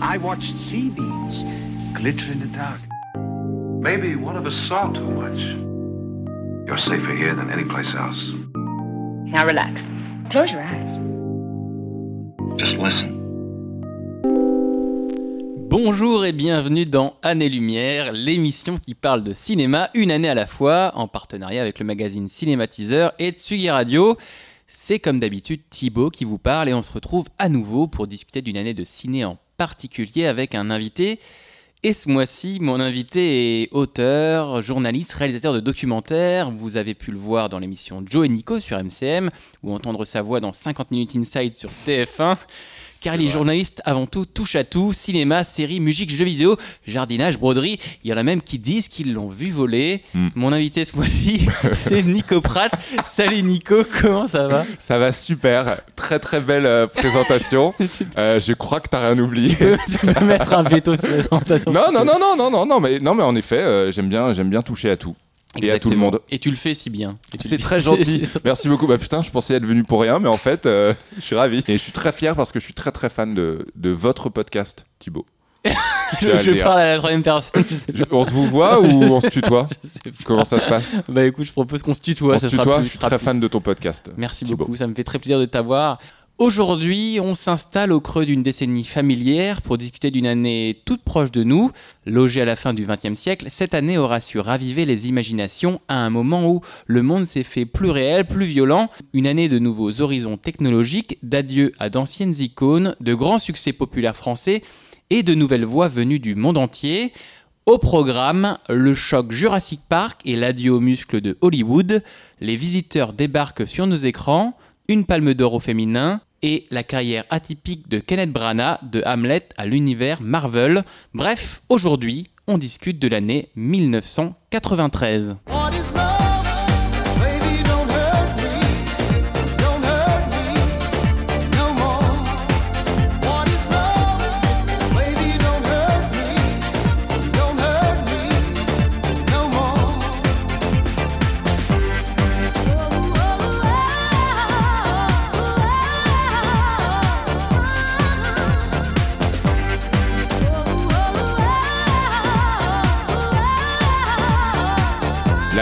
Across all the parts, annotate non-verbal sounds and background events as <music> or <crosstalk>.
I watched sea beams glitter in the dark. Maybe one of us saw too much. You're safer here than any place else. Now relax. Close your eyes. Just listen. Bonjour et bienvenue dans Année Lumière, l'émission qui parle de cinéma une année à la fois, en partenariat avec le magazine Cinématiseur et Tsugi Radio. C'est comme d'habitude Thibaut qui vous parle et on se retrouve à nouveau pour discuter d'une année de ciné en particulier avec un invité. Et ce mois-ci, mon invité est auteur, journaliste, réalisateur de documentaires. Vous avez pu le voir dans l'émission Joe et Nico sur MCM ou entendre sa voix dans 50 Minutes Inside sur TF1 car il est journaliste avant tout, touche à tout, cinéma, séries, musique, jeux vidéo, jardinage, broderie. Il y en a même qui disent qu'ils l'ont vu voler. Mm. Mon invité ce mois-ci, <laughs> c'est Nico Pratt. Salut Nico, comment ça va? Ça va super, très très belle euh, présentation. <laughs> Euh, je crois que t'as rien oublié. Tu peux mettre un veto sur la présentation. <laughs> Non non non non non non non mais non mais en effet euh, j'aime bien j'aime bien toucher à tout et à tout le monde. Et tu le fais si bien. C'est très gentil. <laughs> Merci beaucoup. Bah putain, je pensais être venu pour rien, mais en fait, euh, je suis ravi. Et je suis très fier parce que je suis très très fan de, de votre podcast, Thibaut. <laughs> Je, je parle à la troisième personne. Je sais Je- pas. on se vous voit ou on se tutoie. <laughs> Comment ça se passe Bah écoute, je propose qu'on se tutoie. On ça se sera tutoie. plus- Je suis très plus- fan de ton podcast. Merci Thibaut. beaucoup, ça me fait très plaisir de t'avoir. Aujourd'hui, on s'installe au creux d'une décennie familière pour discuter d'une année toute proche de nous. Logée à la fin du XXe siècle, cette année aura su raviver les imaginations à un moment où le monde s'est fait plus réel, plus violent. Une année de nouveaux horizons technologiques, d'adieu à d'anciennes icônes, de grands succès populaires français et de nouvelles voix venues du monde entier. Au programme, le choc Jurassic Park et l'adieu aux muscles de Hollywood. Les visiteurs débarquent sur nos écrans, une palme d'or au féminin et la carrière atypique de Kenneth Branagh de Hamlet à l'univers Marvel. Bref, aujourd'hui, on discute de l'année 1993. What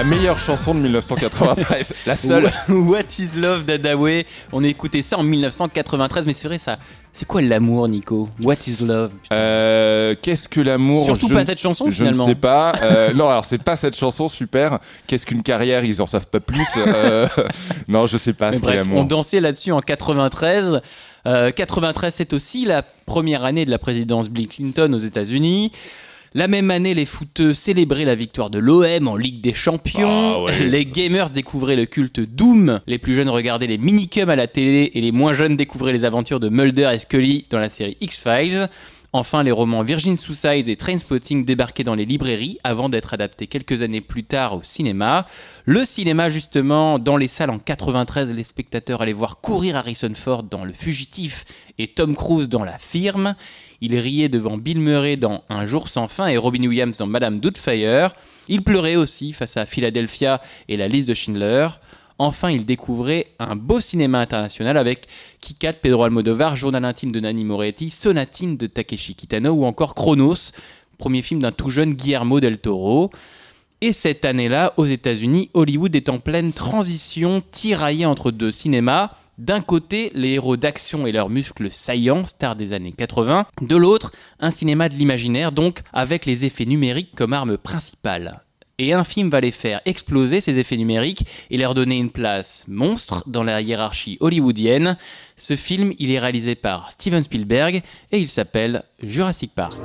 meilleure chanson de 1993, <laughs> la seule. What is Love d'Adaway On a écouté ça en 1993, mais c'est vrai, ça. C'est quoi l'amour, Nico? What is Love? Euh, Qu'est-ce que l'amour? Surtout Je pas cette chanson, Je finalement. ne sais pas. Euh, non, alors c'est pas cette chanson super. Qu'est-ce qu'une carrière? Ils en savent pas plus. Euh, <laughs> non, je sais pas. Mais ce bref, on dansait là-dessus en 93. Euh, 93, c'est aussi la première année de la présidence Bill Clinton aux États-Unis. La même année, les footeux célébraient la victoire de l'OM en Ligue des Champions. Ah ouais. Les gamers découvraient le culte Doom. Les plus jeunes regardaient les minicums à la télé et les moins jeunes découvraient les aventures de Mulder et Scully dans la série X-Files. Enfin, les romans Virgin Suicides et Trainspotting débarquaient dans les librairies avant d'être adaptés quelques années plus tard au cinéma. Le cinéma, justement, dans les salles en 93, les spectateurs allaient voir courir Harrison Ford dans Le Fugitif et Tom Cruise dans La Firme. Il riait devant Bill Murray dans Un jour sans fin et Robin Williams dans Madame Doubtfire. Il pleurait aussi face à Philadelphia et la liste de Schindler. Enfin, il découvrait un beau cinéma international avec Kikat, Pedro Almodovar, Journal intime de Nanni Moretti, Sonatine de Takeshi Kitano ou encore Chronos, premier film d'un tout jeune Guillermo del Toro. Et cette année-là, aux États-Unis, Hollywood est en pleine transition, tiraillée entre deux cinémas. D'un côté, les héros d'action et leurs muscles saillants, stars des années 80. De l'autre, un cinéma de l'imaginaire, donc avec les effets numériques comme arme principale. Et un film va les faire exploser, ces effets numériques, et leur donner une place monstre dans la hiérarchie hollywoodienne. Ce film, il est réalisé par Steven Spielberg, et il s'appelle Jurassic Park.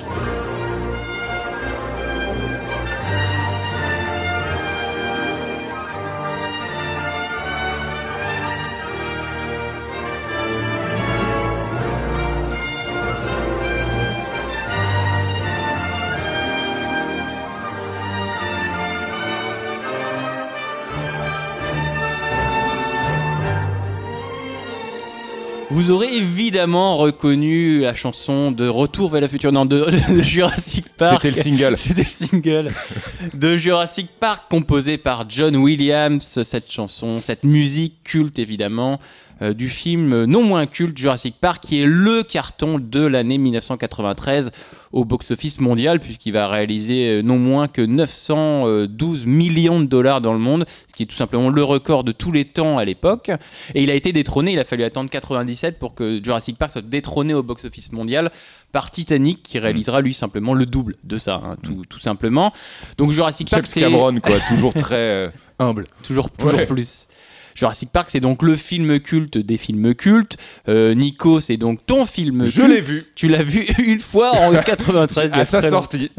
Évidemment reconnu la chanson de Retour vers le futur, non, de, <laughs> de Jurassic Park. C'était le single. <laughs> C'était le single de Jurassic Park composé par John Williams. Cette chanson, cette musique culte évidemment, euh, du film non moins culte Jurassic Park, qui est le carton de l'année 1993 au box-office mondial, puisqu'il va réaliser euh, non moins que 912 millions de dollars dans le monde, ce qui est tout simplement le record de tous les temps à l'époque. Et il a été détrôné, il a fallu attendre 97 pour que Jurassic Park soit détrôné au box-office mondial par Titanic, qui réalisera lui simplement le double de ça, hein, tout, tout simplement. Donc Jurassic Park, c'est Cameron, quoi, toujours très euh, <laughs> humble. toujours, toujours Ouais. plus. Jurassic Park, c'est donc le film culte des films cultes. Euh, Nico, c'est donc ton film Je culte. l'ai vu. Tu l'as vu <laughs> une fois en <laughs> 93. il y a À sa sortie.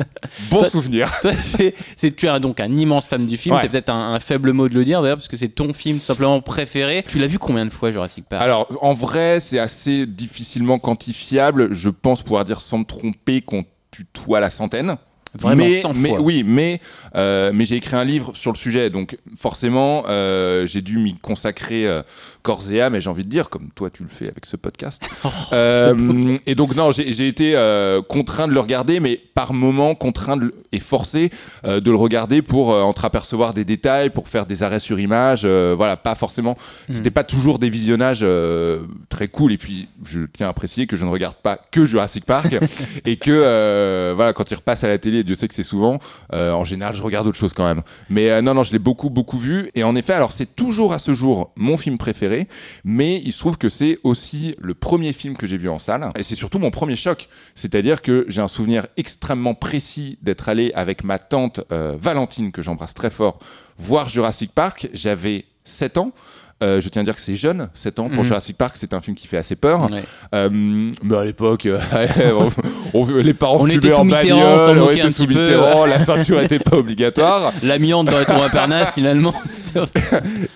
Bon Toi- souvenir. <laughs> Toi, c'est, c'est- tu es donc un immense fan du film. Ouais. C'est peut-être un, un faible mot de le dire d'ailleurs, parce que c'est ton film simplement préféré. Tu l'as vu combien de fois, Jurassic Park? Alors, en vrai, c'est assez difficilement quantifiable. Je pense pouvoir dire sans me tromper qu'on tutoie la centaine. Vraiment mais, 100 mais fois. oui, mais euh, mais j'ai écrit un livre sur le sujet, donc forcément euh, j'ai dû m'y consacrer euh, corps et âme, et j'ai envie de dire comme toi tu le fais avec ce podcast. <laughs> Euh, et donc non, j'ai été euh, contraint de le regarder, mais par moment contraint de et forcé euh, de le regarder pour euh, entreapercevoir des détails, pour faire des arrêts sur image. euh, voilà, pas forcément. C'était pas toujours des visionnages euh, très cool. Et puis je tiens à préciser que je ne regarde pas que Jurassic Park <laughs> et que euh, voilà quand il repasse à la télé, Dieu sait que c'est souvent. euh, en général, je regarde autre chose quand même. Mais euh, non, non, je l'ai beaucoup, beaucoup vu. Et en effet, alors c'est toujours à ce jour mon film préféré, mais il se trouve que c'est aussi le premier film que j'ai vu en salle. Et c'est surtout mon premier choc. C'est-à-dire que j'ai un souvenir extrêmement précis d'être allé avec ma tante euh, Valentine, que j'embrasse très fort, voir Jurassic Park. J'avais 7 ans. Euh, je tiens à dire que c'est jeune, 7 ans. Pour Mhm. Jurassic Park, c'est un film qui fait assez peur. Ouais. Euh, mais à l'époque, euh, <laughs> on- on- les parents On fumaient en bagnole, on était sous. Mitterrand, <laughs> la ceinture n'était pas obligatoire. L'amiante dans les tours <laughs> finalement.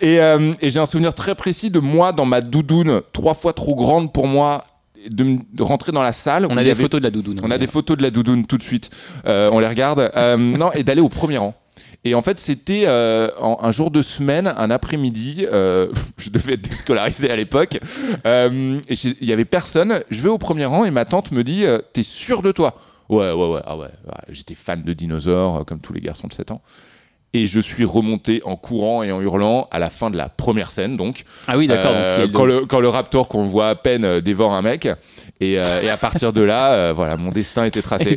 Et, euh, et j'ai un souvenir très précis de moi dans ma doudoune, trois fois trop grande pour moi, de, rentrer dans la salle. On a des avait- photos de la doudoune. On a des photos de la doudoune tout de suite. Euh, on les regarde. Euh, non, et d'aller au premier rang. Et en fait, c'était euh, un jour de semaine, un après-midi. euh, <laughs> je devais être déscolarisé à l'époque. Euh, il y avait personne. Je vais au premier rang et ma tante me dit T'es sûr de toi? Ouais, ouais, ouais. Ah ouais. ouais. J'étais fan de dinosaures, comme tous les garçons de 7 ans. Et je suis remonté en courant et en hurlant à la fin de la première scène, donc. Ah oui, d'accord. Euh, quand, le- quand le raptor qu'on voit à peine euh, dévore un mec. Et, euh, et à partir de là, euh, voilà, mon destin était <laughs> tracé.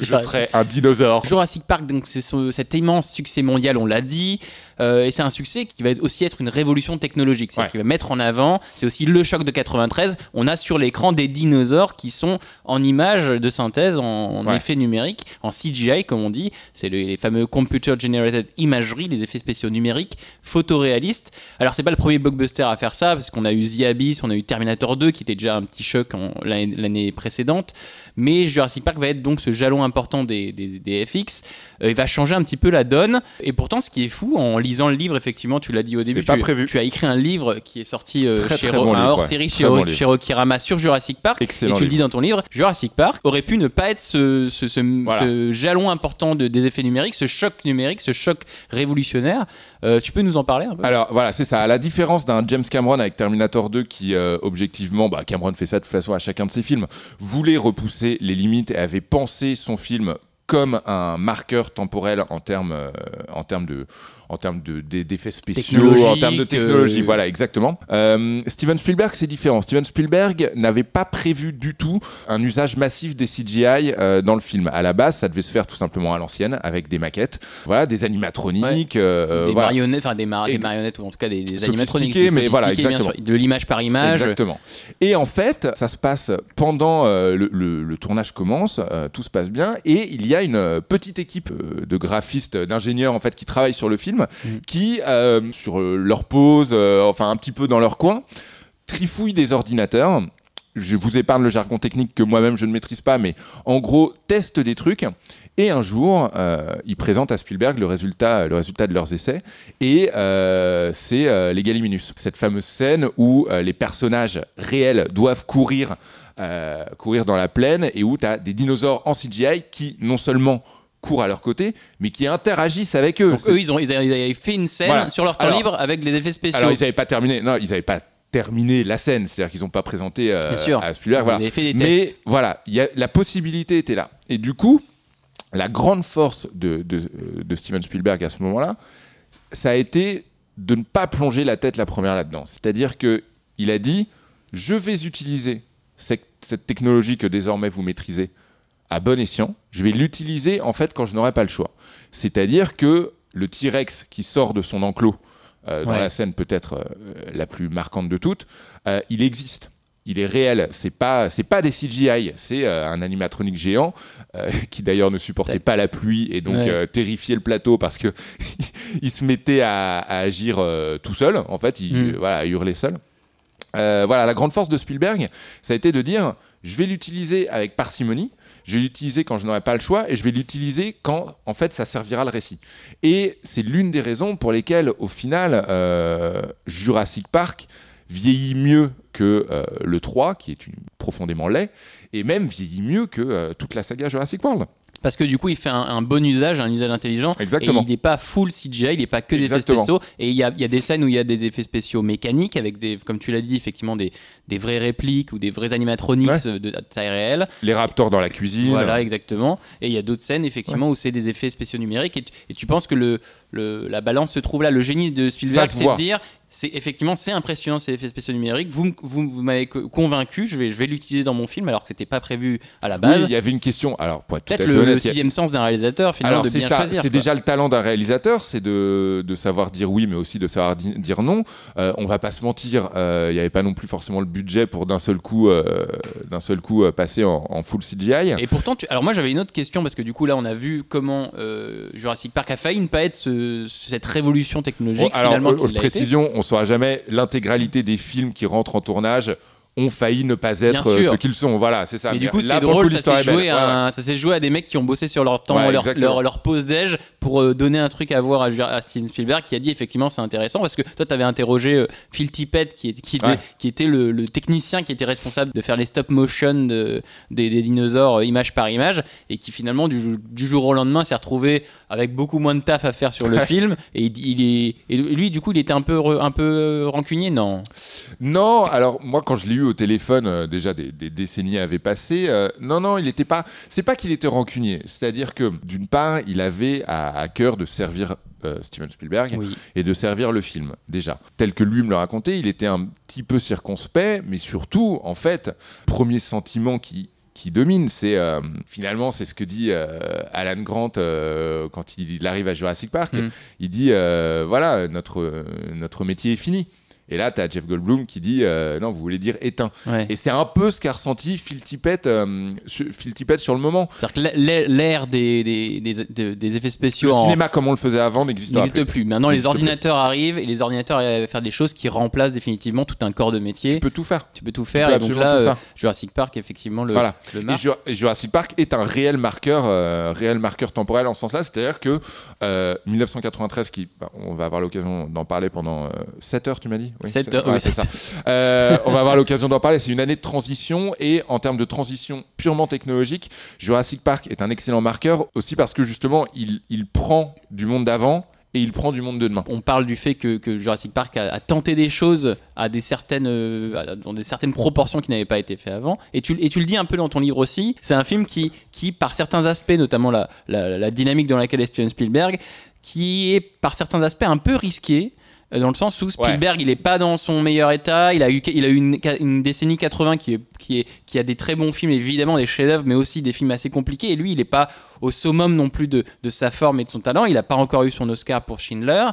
Je serais un dinosaure. Jurassic Park, donc c'est ce- cet immense succès mondial, on l'a dit, euh, et c'est un succès qui va être- aussi être une révolution technologique, c'est-à-dire Ouais. qui va mettre en avant, c'est aussi le choc de 93, on a sur l'écran des dinosaures qui sont en images de synthèse, en, en Ouais. effet numérique, en CGI comme on dit, c'est le- les fameux Computer Generated Imagery, les effets spéciaux numériques, photoréalistes. Alors c'est pas le premier blockbuster à faire ça, parce qu'on a eu The Abyss, on a eu Terminator 2 qui était déjà un petit choc en- l'année l'année précédente, mais Jurassic Park va être donc ce jalon important des, des- des FX. Euh, il va changer un petit peu la donne. Et pourtant, ce qui est fou, en lisant le livre, effectivement, tu l'as dit au début, pas tu, prévu. tu as écrit un livre qui est sorti euh, Très, chez très bon un livre, hors-série ouais. chez, Très bon Ro- livre. chez Rokirama sur Jurassic Park. Excellent et tu le dis dans ton livre, Jurassic Park aurait pu ne pas être ce, ce, ce- Voilà. ce jalon important de- des effets numériques, ce choc numérique, ce choc révolutionnaire. Euh, tu peux nous en parler un peu? Alors voilà, c'est ça. À la différence d'un James Cameron avec Terminator 2, qui euh, objectivement, bah, Cameron fait ça de toute façon à chacun de ses films, voulait repousser les limites et avait pensé son film comme un marqueur temporel en termes euh, en termes de en termes de d'e- d'effets spéciaux en termes de technologie euh, voilà exactement Euh, Steven Spielberg c'est différent Steven Spielberg n'avait pas prévu du tout un usage massif des CGI euh, dans le film à la base ça devait se faire tout simplement à l'ancienne avec des maquettes voilà des animatroniques euh, des voilà. marionnettes, enfin des, mar- des marionnettes ou en tout cas des, des animatroniques, mais sophistiquées, voilà, exactement. sûr. de l'image par image. Exactement. Et en fait, ça se passe pendant euh, le, le- le tournage commence, euh, tout se passe bien, et il y a une euh, petite équipe euh, de graphistes, d'ingénieurs en fait qui travaillent sur le film, Mhm. qui euh, sur euh, leur pause, euh, enfin un petit peu dans leur coin, trifouillent des ordinateurs. Je vous épargne le jargon technique que moi-même je ne maîtrise pas, mais en gros testent des trucs. Et un jour, euh, ils présentent à Spielberg le résultat, le résultat de leurs essais, et euh, c'est euh, les Galiminus. Cette fameuse scène où les personnages réels doivent courir, courir dans la plaine, et où tu as des dinosaures en CGI qui non seulement courent à leur côté, mais qui interagissent avec eux. Donc eux, ils, ont, ils avaient fait une scène Voilà. sur leur temps Alors- libre avec les effets spéciaux. Alors ils n'avaient pas terminé, non, ils n'avaient pas terminé la scène, c'est-à-dire qu'ils n'ont pas présenté euh, Bien sûr. à Spielberg. Voilà. Mais voilà, il y a, la possibilité était là. Et du coup, la grande force de, de, de Steven Spielberg à ce moment-là, ça a été de ne pas plonger la tête la première là-dedans. C'est-à-dire que il a dit Je vais utiliser cette, cette technologie que désormais vous maîtrisez à bon escient. Je vais l'utiliser en fait quand je n'aurai pas le choix. C'est-à-dire que le T-Rex qui sort de son enclos, euh, dans Ouais. la scène peut-être euh, la plus marquante de toutes, euh, il existe. Il est réel. C'est pas, c'est pas des CGI. C'est un animatronique géant <laughs> qui d'ailleurs ne supportait pas la pluie et donc Ouais. terrifiait le plateau parce que <laughs> il se mettait à, à agir tout seul. En fait, il Mm. voilà, hurler seul. Voilà, la grande force de Spielberg, ça a été de dire je vais l'utiliser avec parcimonie, je vais l'utiliser quand je n'aurai pas le choix et je vais l'utiliser quand en fait ça servira le récit. Et c'est l'une des raisons pour lesquelles au final euh, Jurassic Park vieillit mieux que euh, le 3 qui est profondément laid et même vieillit mieux que euh, toute la saga Jurassic World. Parce que du coup, il fait un, un bon usage, un usage intelligent. Exactement. Et il n'est pas full CGI, il n'est pas que des effets spéciaux. Et il y a, il y a des scènes où il y a des effets spéciaux mécaniques, avec des, comme tu l'as dit, effectivement, des, des vraies répliques ou des vrais animatronics Ouais. de, taille réelle. Les raptors dans la cuisine. Voilà, exactement. Et il y a d'autres scènes, effectivement, où c'est des effets spéciaux numériques. Et tu, et tu penses que le, le- la balance se trouve là. Le génie de Spielberg, c'est de dire, c'est effectivement, c'est impressionnant ces effets spéciaux numériques. Vous, vous, vous m'avez co- convaincu, je vais, je vais l'utiliser dans mon film, alors que c'était pas prévu à la Oui, base. il y avait une question. Alors, Peut-être le, honnête, a- sixième sens d'un réalisateur, finalement, Alors de c'est bien ça, choisir. c'est déjà le talent d'un réalisateur, c'est de, de savoir dire oui, mais aussi de savoir di- dire non. Euh, on va pas se mentir, euh, il n'y avait pas non plus forcément le budget pour d'un seul coup, euh, d'un seul coup euh, passer en, en full CGI. Et pourtant, tu... alors moi j'avais une autre question parce que du coup là on a vu comment Jurassic Park a failli ne pas être ce- cette révolution technologique Bon, alors, finalement précision, on saura jamais l'intégralité des films qui rentrent en tournage ont failli ne pas être euh, ce qu'ils sont. Voilà, c'est ça. Mais du coup, c'est drôle, coup, ça s'est joué, Ouais, joué à des mecs qui ont bossé sur leur temps, Ouais, leur, leur, leur pause déj pour euh, donner un truc à voir à, à Steven Spielberg qui a dit effectivement c'est intéressant parce que toi tu avais interrogé euh, Phil Tippett qui, est- qui était, Ouais. qui était le, le technicien qui était responsable de faire les stop motion de- des, des dinosaures image par image et qui finalement du, jou- du jour au lendemain s'est retrouvé avec beaucoup moins de taf à faire sur le film et, il, il est, et lui du coup il était un peu, un peu rancunier non? Non, alors moi quand je l'ai eu au téléphone, euh, déjà des, des décennies avaient passé. euh, non, non, il n'était pas. C'est pas qu'il était rancunier. C'est-à-dire que d'une part, il avait à, à cœur de servir euh, Steven Spielberg Oui. et de servir le film déjà. Tel que lui me le racontait, il était un petit peu circonspect, mais surtout, en fait, premier sentiment qui qui domine, c'est euh, finalement c'est ce que dit euh, Alan Grant euh, quand il, il arrive à Jurassic Park. Mm. Il dit voilà notre notre métier est fini. Et là, tu as Jeff Goldblum qui dit euh, non, vous voulez dire éteint. Ouais. Et c'est un peu ce qu'a ressenti Phil Tippett, euh, sur- Phil Tippett sur le moment. C'est-à-dire que l'ère- des, des, des, effets spéciaux Le en- cinéma comme on le faisait avant n'existe plus. plus. Maintenant, les plus. ordinateurs arrivent et les ordinateurs arrivent à faire des choses qui remplacent définitivement tout un corps de métier. Tu peux tout faire. Tu peux tout faire. peux et donc là, euh. Jurassic Park, effectivement, le, Voilà. le Et, marque. Jura- et Jurassic Park est un réel marqueur, euh, réel marqueur temporel en ce sens-là. C'est-à-dire que euh, 1993, qui, bah, on va avoir l'occasion d'en parler pendant 7 heures, tu m'as dit? Oui, ouais, c'est ça. Euh, on va avoir l'occasion d'en parler. C'est une année de transition et en termes de transition purement technologique, Jurassic Park est un excellent marqueur aussi parce que justement, il, il prend du monde d'avant et il prend du monde de demain. On parle du fait que, que Jurassic Park a, a tenté des choses à des certaines, euh, dans des certaines proportions qui n'avaient pas été faites avant. Et tu, et tu le dis un peu dans ton livre aussi. C'est un film qui, qui, par certains aspects, notamment la, la, la dynamique dans laquelle est Steven Spielberg, qui est par certains aspects un peu risqué. Euh, Dans le sens où Spielberg, il est pas dans son meilleur état. Il a eu, il a eu une, une décennie 80 qui, est, qui, est, qui a des très bons films, évidemment, des chefs-d'œuvre, mais aussi des films assez compliqués. Et lui, il est pas au summum non plus de, de sa forme et de son talent. Il n'a pas encore eu son Oscar pour Schindler.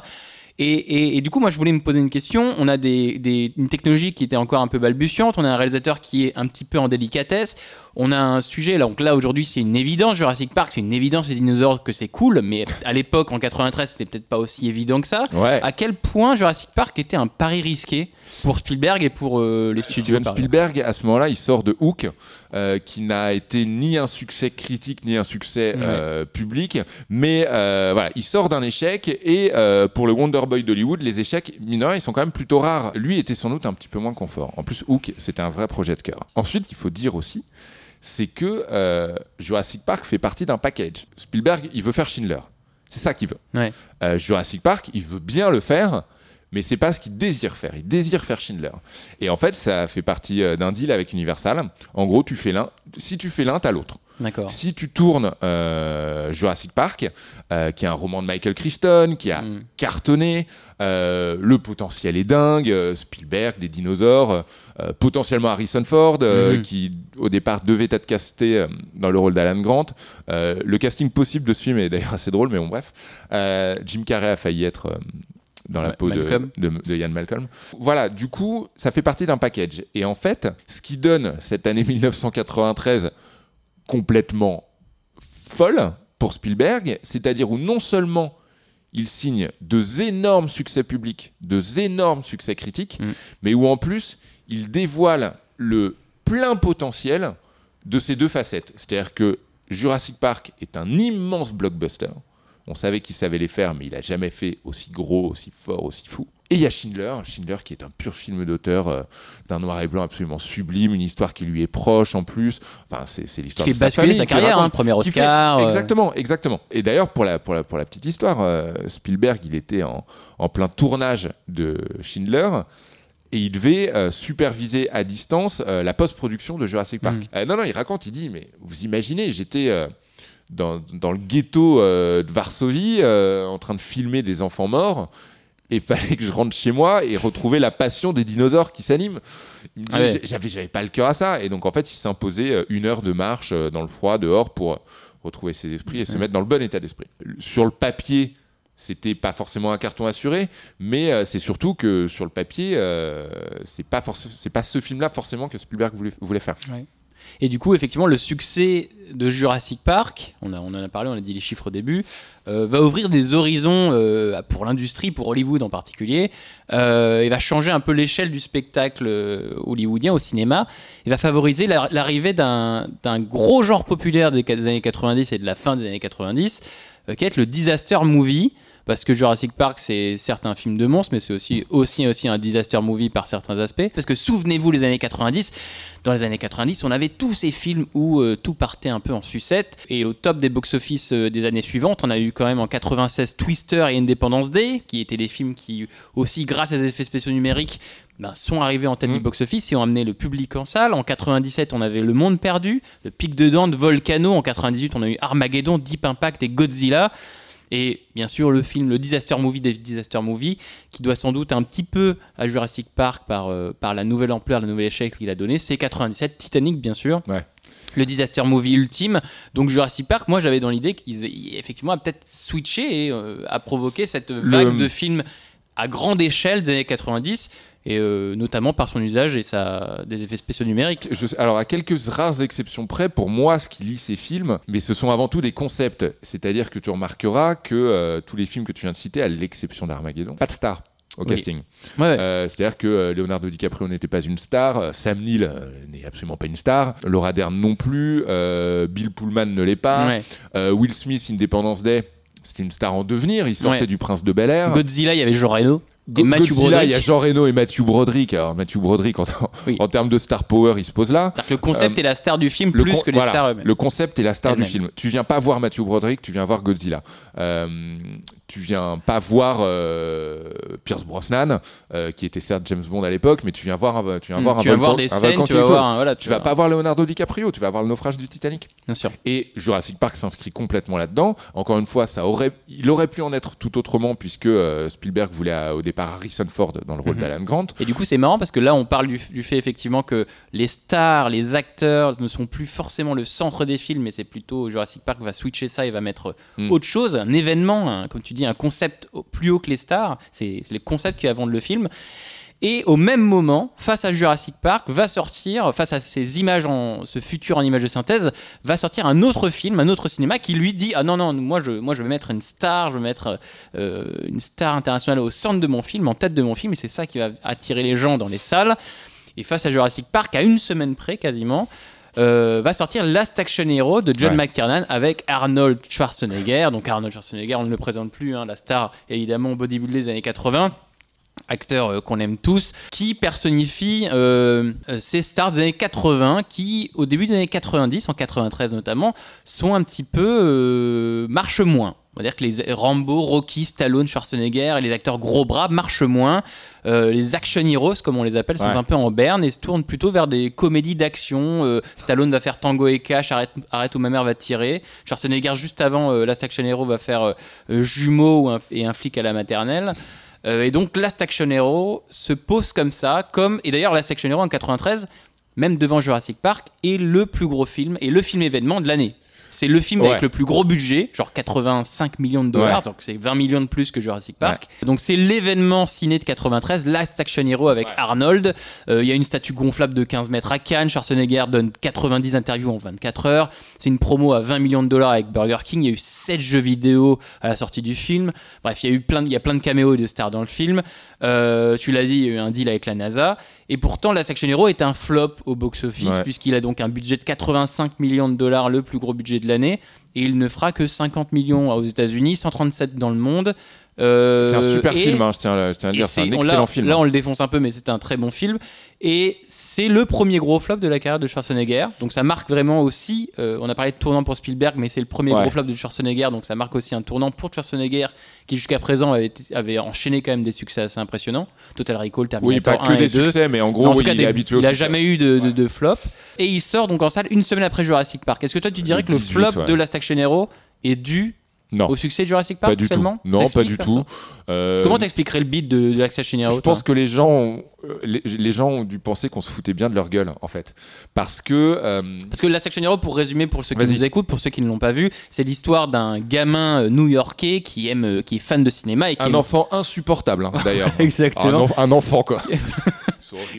Et, et- et du coup, moi, je voulais me poser une question. On a des, des- une technologie qui était encore un peu balbutiante. On a un réalisateur qui est un petit peu en délicatesse. On a un sujet, là, donc là, aujourd'hui, c'est une évidence. Jurassic Park, c'est une évidence, les dinosaures, que c'est cool. Mais à l'époque, en 93, c'était peut-être pas aussi évident que ça. Ouais. À quel point Jurassic Park était un pari risqué pour Spielberg et pour euh, les studios Steven Spielberg, à ce moment-là, il sort de Hook, euh, qui n'a été ni un succès critique ni un succès euh, public, mais voilà, il sort d'un échec et pour le Wonder Boy d'Hollywood, les échecs mineurs, ils sont quand même plutôt rares. Lui était sans doute un petit peu moins confort. En plus, Hook, c'était un vrai projet de cœur. Ensuite, il faut dire aussi, c'est que euh, Jurassic Park fait partie d'un package. Spielberg, il veut faire Schindler. C'est ça qu'il veut. Ouais. Euh, Jurassic Park, il veut bien le faire, mais c'est pas ce qu'il désire faire. Il désire faire Schindler. Et en fait, ça fait partie euh, d'un deal avec Universal. En gros, tu fais l'un. Si tu fais l'un, t'as l'autre. Si tu tournes euh, Jurassic Park, euh, qui est un roman de Michael Crichton, qui a Mm. cartonné, euh, le potentiel est dingue, Spielberg, des dinosaures, potentiellement Harrison Ford, Mhm. qui au départ devait être casté dans le rôle d'Alan Grant. Le casting possible de ce film est d'ailleurs assez drôle, mais bon bref. Jim Carrey a failli être... dans la Ouais, peau de, de, de Ian Malcolm. Voilà, du coup, ça fait partie d'un package. Et en fait, ce qui donne cette année <laughs> 1993 complètement folle pour Spielberg, c'est-à-dire où non seulement il signe deux énormes succès publics, deux énormes succès critiques, Mm. mais où en plus il dévoile le plein potentiel de ces deux facettes. C'est-à-dire que Jurassic Park est un immense blockbuster. On savait qu'il savait les faire, mais il a jamais fait aussi gros, aussi fort, aussi fou. Et il y a Schindler, Schindler qui est un pur film d'auteur euh, d'un noir et blanc absolument sublime, une histoire qui lui est proche en plus. Enfin, c'est c'est Qui l'histoire fait de sa basculer famille. sa carrière, raconte- hein, premier fait- Oscar. euh, Exactement, exactement. Et d'ailleurs, pour la, pour, la, pour la petite histoire, euh, Spielberg, il était en, en plein tournage de Schindler et il devait superviser à distance la post-production de Jurassic Park. Mm. Euh, non, non, il raconte, il dit, mais vous imaginez, j'étais dans, dans le ghetto de Varsovie en train de filmer des enfants morts. Et il fallait que je rentre chez moi et retrouver la passion des dinosaures qui s'animent. Ah ouais. j'avais, j'avais pas le cœur à ça. Et donc, en fait, il s'imposait euh, une heure de marche euh, dans le froid, dehors, pour retrouver ses esprits et se mettre dans le bon état d'esprit. Sur le papier, c'était pas forcément un carton assuré, mais euh, c'est surtout que sur le papier, euh, c'est pas forc- c'est pas ce film-là forcément que Spielberg voulait, voulait faire. Et du coup, effectivement, le succès de Jurassic Park, on, en a parlé, on a dit les chiffres au début, euh, va ouvrir des horizons euh, pour l'industrie, pour Hollywood en particulier, euh, et va changer un peu l'échelle du spectacle euh, hollywoodien au cinéma, et va favoriser la- l'arrivée d'un gros genre populaire des, années 90 et de la fin des années 90, euh, qui est le disaster movie. Parce que Jurassic Park, c'est certes un film de monstres, mais c'est aussi, aussi, aussi un disaster movie par certains aspects. Parce que souvenez-vous, les années 90, dans les années 90, on avait tous ces films où euh, tout partait un peu en sucette. Et au top des box-office euh, des années suivantes, on a eu quand même en 96 Twister et Independence Day, qui étaient des films qui, aussi grâce à des effets spéciaux numériques, ben, sont arrivés en tête du box-office et ont amené le public en salle. En 97, on avait Le Monde Perdu, Le Pic de Dante, Volcano. En 98, on a eu Armageddon, Deep Impact et Godzilla. Et bien sûr, le film, le disaster movie des disaster movie, qui doit sans doute un petit peu à Jurassic Park par, euh, par la nouvelle ampleur, la nouvelle échelle qu'il a donnée. C'est 97, Titanic, bien sûr. Ouais. Le disaster movie ultime. Donc Jurassic Park, moi j'avais dans l'idée qu'il il- effectivement a peut-être switché et euh, a provoqué cette vague de films à grande échelle des années 90 et euh, notamment par son usage et sa, des effets spéciaux numériques. Je alors, à quelques rares exceptions près, pour moi, ce qui lit ces films, mais ce sont avant tout des concepts. C'est-à-dire que tu remarqueras que euh, tous les films que tu viens de citer, à l'exception d'Armageddon, pas de star au Oui. casting. Ouais, ouais. Euh, C'est-à-dire que euh, Leonardo DiCaprio n'était pas une star, euh, Sam Neill n'est absolument pas une star, Laura Dern non plus, Bill Pullman ne l'est pas, Ouais. Will Smith, Independence Day, c'était une star en devenir, il sortait Ouais. du Prince de Bel Air. Godzilla, il y avait Jean Reno. Go- et Matthew Godzilla, Broderick. il y a Jean Reno et Matthew Broderick. Alors Matthew Broderick, en, Oui. en termes de star power, il se pose là. Que le concept Euh, est la star du film plus que les voilà, stars eux-mêmes. Le concept est la star du film. Tu viens pas voir Matthew Broderick, tu viens voir Godzilla. Euh, tu viens pas voir euh, Pierce Brosnan, euh, qui était certes James Bond à l'époque, mais tu viens voir tu viens Mm, voir un tu vas voir des un scènes, tu vas voir un- voilà, Tu vas pas voir Leonardo DiCaprio, tu vas voir le naufrage du Titanic. bien sûr. Et Jurassic Park s'inscrit complètement là-dedans. Encore une fois, ça aurait, il aurait pu en être tout autrement puisque euh, Spielberg voulait au départ Harrison Ford dans le rôle Mhm. d'Alan Grant. Et du coup, c'est marrant parce que là, on parle du, du fait effectivement que les stars, les acteurs ne sont plus forcément le centre des films, mais c'est plutôt Jurassic Park va switcher ça et va mettre Mm. autre chose, un événement, un- comme tu dis, un concept plus haut que les stars. C'est les concepts qui va vendre le film. Et au même moment, face à Jurassic Park, va sortir, face à ces images, en, ce futur en images de synthèse, va sortir un autre film, un autre cinéma qui lui dit Ah non, non, moi je, moi je veux mettre une star, je veux mettre euh, une star internationale au centre de mon film, en tête de mon film, et c'est ça qui va attirer les gens dans les salles. Et face à Jurassic Park, à une semaine près quasiment, euh, va sortir Last Action Hero de John Ouais. McTiernan avec Arnold Schwarzenegger. Donc Arnold Schwarzenegger, on ne le présente plus, hein, la star évidemment bodybuildée des années 80. Acteur euh, qu'on aime tous, qui personnifie euh, euh, ces stars des années 80 qui, au début des années 90, en 93 notamment, sont un petit peu euh, marchent moins. On va dire que les Rambo, Rocky, Stallone, Schwarzenegger et les acteurs gros bras marchent moins. Les action heroes, comme on les appelle, sont Ouais. un peu en berne et se tournent plutôt vers des comédies d'action. Stallone va faire Tango et Cash, Arrête, arrête où ma mère va tirer. Schwarzenegger, juste avant, Last Action Hero va faire Jumeaux et un flic à la maternelle. Euh, et donc Last Action Hero se pose comme ça, comme et d'ailleurs Last Action Hero en 93, même devant Jurassic Park, est le plus gros film et le film événement de l'année. C'est le film Ouais. avec le plus gros budget, genre 85 millions de dollars, Ouais. donc c'est 20 millions de plus que Jurassic Park. Donc c'est l'événement ciné de 93, Last Action Hero avec. Arnold. Euh, Il y a une statue gonflable de 15 mètres à Cannes. Schwarzenegger donne 90 interviews en 24 heures. C'est une promo à 20 millions de dollars avec Burger King. Il y a eu 7 jeux vidéo à la sortie du film. Bref, il y a eu plein de, il y a plein de caméos et de stars dans le film. Euh, tu l'as dit, il y a eu un deal avec la NASA. Et pourtant, Last Action Hero est un flop au box-office Ouais. puisqu'il a donc un budget de 85 millions de dollars, le plus gros budget de l'année. Et il ne fera que 50 millions aux États-Unis, 137 dans le monde. Euh, C'est un super et- film, hein, je, tiens, à- je tiens à le dire, c'est un on- excellent film. Là, on le défonce un peu, mais c'est un très bon film. Et c'est le premier gros flop de la carrière de Schwarzenegger. Donc ça marque vraiment aussi. euh, on a parlé de tournant pour Spielberg, mais c'est le premier Ouais. gros flop de Schwarzenegger. Donc ça marque aussi un tournant pour Schwarzenegger, qui jusqu'à présent avait, enchaîné quand même des succès assez impressionnants. Total Recall, Terminator oui, pas que 1 des et 2. succès, mais en En gros, tout oui, cas, il des- est habitué au il a succès. jamais eu de, de- Ouais. de flop. Et il sort donc en salle une semaine après Jurassic Park. Est-ce que toi tu dirais que le 18, flop ouais. de Last Action Hero est dû Non, au succès de Jurassic Park pas du tout. Non, pas du tout. Euh, Comment t'expliquerais le beat de, de Hero Je pense que les gens, ont- euh, les, les gens ont dû penser qu'on se foutait bien de leur gueule, en fait, parce que euh, Parce que Action Hero, pour résumer pour ceux qui nous écoutent, pour ceux qui ne l'ont pas vu, c'est l'histoire d'un gamin euh, new-yorkais qui aime, qui est fan de cinéma et qui, un enfant insupportable, hein, d'ailleurs. <laughs> exactement, un enfant, quoi. <laughs>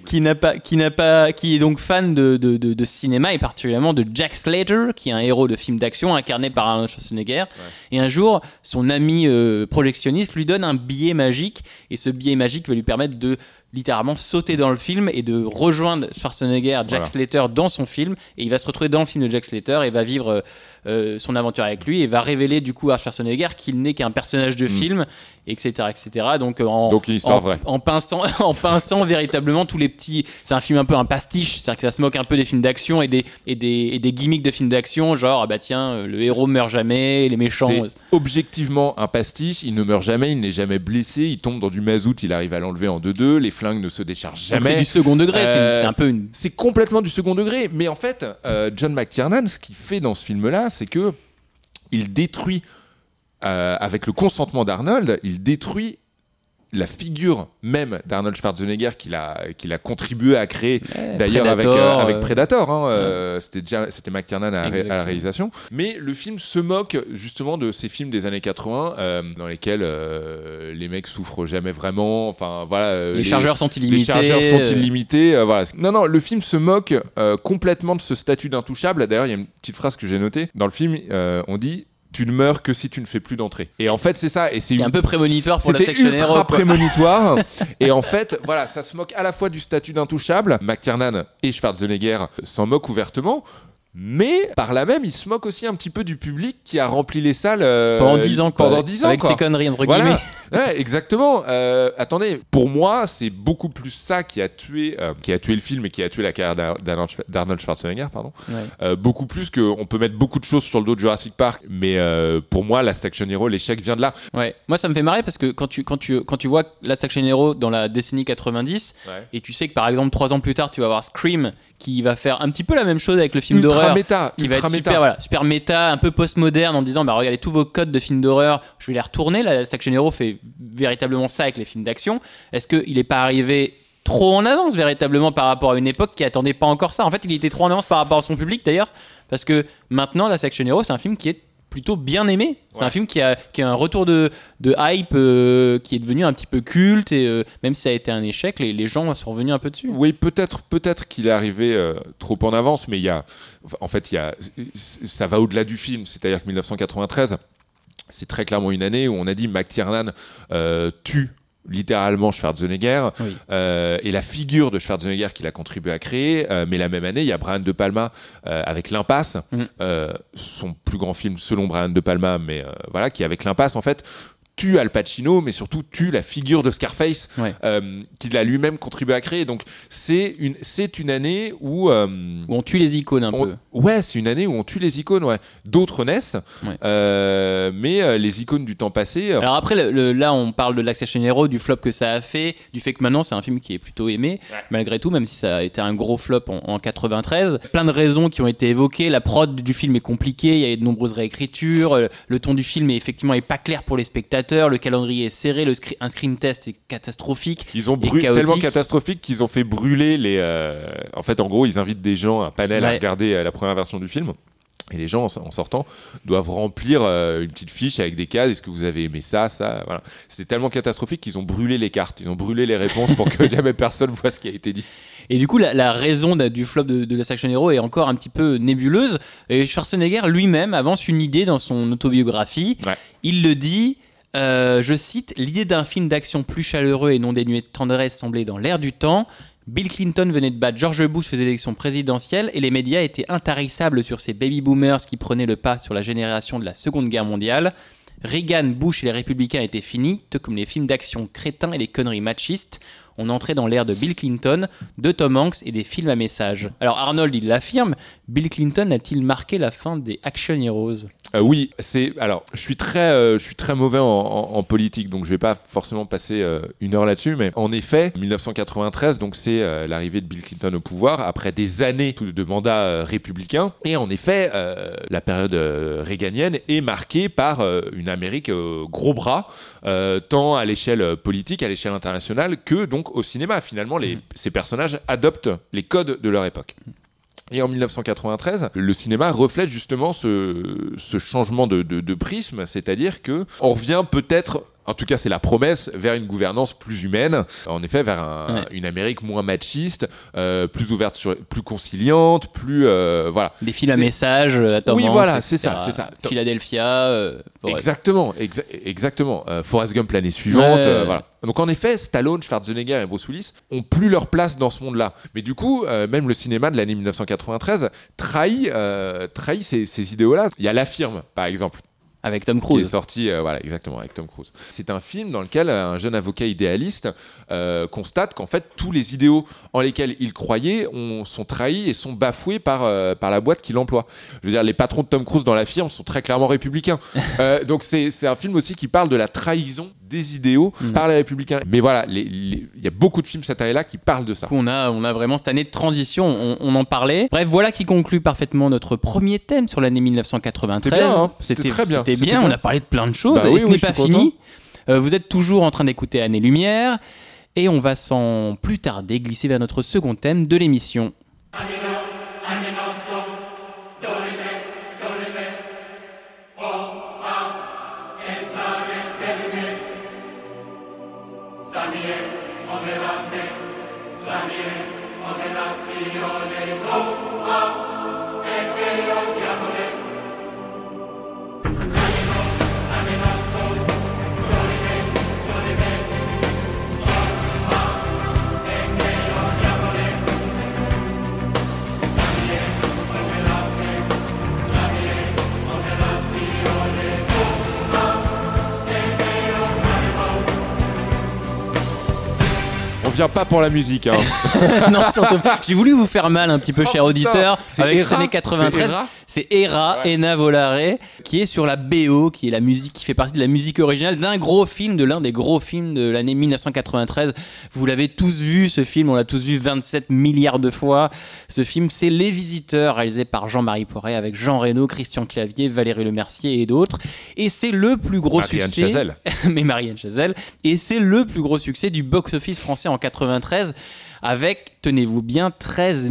Qui n'a pas, qui n'a pas, qui est donc fan de, de, de- de cinéma et particulièrement de Jack Slater, qui est un héros de film d'action incarné par Arnold Schwarzenegger. Et un jour, son ami euh, projectionniste lui donne un billet magique et ce billet magique va lui permettre de littéralement sauter dans le film et de rejoindre Schwarzenegger, Jack Voilà. Slater dans son film et il va se retrouver dans le film de Jack Slater et va vivre euh, euh, son aventure avec lui et va révéler du coup à Schwarzenegger qu'il n'est qu'un personnage de Mm. film etc etc donc euh, en, Donc une histoire en, vraie. en pinçant <laughs> en pinçant véritablement tous les petits c'est un film un peu un pastiche c'est à dire que ça se moque un peu des films d'action et des, et des et des gimmicks de films d'action genre ah bah tiens le héros meurt jamais les méchants C'est objectivement un pastiche. Il ne meurt jamais, il n'est jamais blessé. Il tombe dans du mazout, il arrive à l'enlever en 2-2. Les ne se déchargent Donc c'est jamais. du second degré c'est- Euh, c'est un peu une C'est complètement du second degré. Mais en fait, euh, John McTiernan, ce qu'il fait dans ce film-là, c'est que il détruit, euh, avec le consentement d'Arnold, il détruit la figure même d'Arnold Schwarzenegger qu'il a, qu'il a contribué à créer d'ailleurs avec, euh, Predator, avec euh, Predator. hein, euh, C'était déjà c'était McTiernan à, la ré- à la Exactement. réalisation. Mais le film se moque justement de ces films des années 80 euh, dans lesquels euh, les mecs souffrent jamais vraiment. Enfin voilà. euh, les chargeurs sont illimités les chargeurs sont euh, illimités. euh, voilà. Non, non, le film se moque euh, complètement de ce statut d'intouchable. D'ailleurs, il y a une petite phrase que j'ai notée. Dans le film, euh, on dit Tu ne meurs que si tu ne fais plus d'entrée. Et en fait, c'est ça. Et c'est une- un peu prémonitoire pour la c'était section ultra Hero prémonitoire. <laughs> et en fait, voilà, ça se moque à la fois du statut d'intouchable. McTiernan et Schwarzenegger s'en moquent ouvertement. Mais par là même, il se moque aussi un petit peu du public qui a rempli les salles euh, pendant 10 ans quoi Pendant 10 ans, avec quoi. ses conneries entre guillemets Voilà, <laughs> Ouais, exactement. Euh, attendez, pour moi, c'est beaucoup plus ça qui a tué, euh, qui a tué le film et qui a tué la carrière d'Ar- d'Arnold Schwa- d'Arnold Schwarzenegger, pardon. Ouais. Beaucoup plus que on peut mettre beaucoup de choses sur le dos de Jurassic Park, mais pour moi, Last Action Hero, l'échec vient de là. Ouais, moi ça me fait marrer parce que quand tu, quand tu, quand tu vois Last Action Hero dans la décennie 90 et tu sais que par exemple trois ans plus tard tu vas voir Scream qui va faire un petit peu la même chose avec le film Ultra d'horreur méta, qui va être méta. super, voilà, super méta, un peu post-moderne en disant bah regardez tous vos codes de films d'horreur, je vais les retourner. La Last Action Hero fait véritablement ça avec les films d'action. Est-ce qu'il n'est pas arrivé trop en avance véritablement par rapport à une époque qui attendait pas encore ça? En fait, il était trop en avance par rapport à son public d'ailleurs parce que maintenant Last Action Hero c'est un film qui est plutôt bien aimé. C'est Ouais. un film qui a, qui a un retour de, de hype euh, qui est devenu un petit peu culte et euh, même si ça a été un échec, les, les gens sont revenus un peu dessus. Oui, peut-être, peut-être qu'il est arrivé euh, trop en avance, mais il y a, en fait, il y a, ça va au-delà du film. C'est-à-dire que 1993, c'est très clairement une année où on a dit McTiernan euh, tue littéralement Schwarzenegger Oui. euh, et la figure de Schwarzenegger qu'il a contribué à créer. Euh, mais la même année, il y a Brian De Palma euh, avec L'Impasse, Mhm. euh, son plus grand film selon Brian De Palma, mais euh, voilà, qui avec L'Impasse en fait tue Al Pacino, mais surtout tue la figure de Scarface Ouais. euh, qu'il a lui-même contribué à créer. Donc c'est une, c'est une année où... euh, Où on tue les icônes un on- peu. ouais, c'est une année où on tue les icônes, ouais. D'autres naissent, Ouais. euh, mais les icônes du temps passé... Alors après, le- le- là, on parle de l'Action Hero, du flop que ça a fait, du fait que maintenant c'est un film qui est plutôt aimé, malgré tout, même si ça a été un gros flop en, en 93. Plein de raisons qui ont été évoquées. La prod du film est compliquée, il y a eu de nombreuses réécritures, le ton du film est effectivement est pas clair pour les spectateurs, le calendrier est serré, le screen- un screen test est catastrophique. Ils ont brûlé tellement catastrophique qu'ils ont fait brûler les. euh, En fait, en gros, ils invitent des gens, un panel à regarder euh, la première version du film. Et les gens, en sortant, doivent remplir euh, une petite fiche avec des cases. Est-ce que vous avez aimé ça, ça? Voilà. C'était tellement catastrophique qu'ils ont brûlé les cartes. Ils ont brûlé les réponses pour que <laughs> jamais personne voit ce qui a été dit. Et du coup, la, la raison du flop de, de l'Action Hero est encore un petit peu nébuleuse. Et Schwarzenegger lui-même avance une idée dans son autobiographie. Ouais. Il le dit, euh, je cite, L'idée d'un film d'action plus chaleureux et non dénué de tendresse semblait dans l'air du temps. Bill Clinton venait de battre George Bush aux élections présidentielles et les médias étaient intarissables sur ces baby boomers qui prenaient le pas sur la génération de la Seconde Guerre mondiale. Reagan, Bush et les républicains étaient finis, tout comme les films d'action crétins et les conneries machistes. On entrait dans l'ère de Bill Clinton, de Tom Hanks et des films à message. Alors Arnold, il l'affirme, Bill Clinton a-t-il marqué la fin des Action Heroes? Euh, oui, c'est alors je suis très euh, je suis très mauvais en, en- en politique donc je vais pas forcément passer euh, une heure là-dessus mais en effet 1993 donc c'est l'arrivée de Bill Clinton au pouvoir après des années de mandat républicain. Et en effet la période réganienne est marquée par une Amérique gros bras tant à l'échelle politique à l'échelle internationale que donc au cinéma. Finalement les, ces personnages adoptent les codes de leur époque. Et en 1993, le cinéma reflète justement ce, changement de, de- de prisme, c'est-à-dire que on revient peut-être, en tout cas c'est la promesse, vers une gouvernance plus humaine, en effet vers un- Ouais. une Amérique moins machiste, euh, plus ouverte, sur, plus conciliante, plus euh, voilà. Des films à message, euh, à Tom Oui, voilà, c'est ça, c'est ça. Philadelphia, euh. Exactement, exa- exactement. Euh, Forrest Gump l'année suivante, Ouais. euh, voilà. Donc en effet, Stallone, Schwarzenegger et Bruce Willis ont plus leur place dans ce monde-là. Mais du coup, euh, même le cinéma de l'année 1993 trahit, euh, trahit ces, ces idéaux-là. Il y a La Firme, par exemple, avec Tom qui est Cruise. sorti, euh, voilà, exactement, avec Tom Cruise. C'est un film dans lequel euh, un jeune avocat idéaliste euh, constate qu'en fait tous les idéaux en lesquels il croyait ont, sont trahis et sont bafoués par, euh, par la boîte qui l'emploie. Je veux dire, les patrons de Tom Cruise dans la firme sont très clairement républicains. <laughs> Donc c'est un film aussi qui parle de la trahison des idéaux Mm. par les républicains. Mais voilà, il y a beaucoup de films cette année-là qui parlent de ça. On a, on a vraiment cette année de transition, on, on en parlait. Bref, voilà qui conclut parfaitement notre premier thème sur l'année 1993. C'était bien, hein. C'était très bien. C'était C'était bien, bien. on a parlé de plein de choses, Bah et oui, ce oui, n'est pas fini. Euh, vous êtes toujours en train d'écouter Année Lumière, et on va sans plus tarder glisser vers notre second thème de l'émission. On vient pas pour la musique. Hein. <laughs> non, surtout, j'ai voulu vous faire mal un petit peu, Oh, cher putain, auditeur, c'est avec c'est 93. C'est Hera, Ouais. Ena Volare, qui est sur la BO, qui est la musique, qui fait partie de la musique originale d'un gros film, de l'un des gros films de l'année 1993. Vous l'avez tous vu, ce film, on l'a tous vu 27 milliards de fois. Ce film, c'est Les Visiteurs, réalisé par Jean-Marie Poiret, avec Jean Reno, Christian Clavier, Valérie Lemercier et d'autres. Et c'est le plus gros Marianne succès. Chazelle. <laughs> mais Marianne Chazelle. Et c'est le plus gros succès du box-office français en 93 avec, tenez-vous bien, 13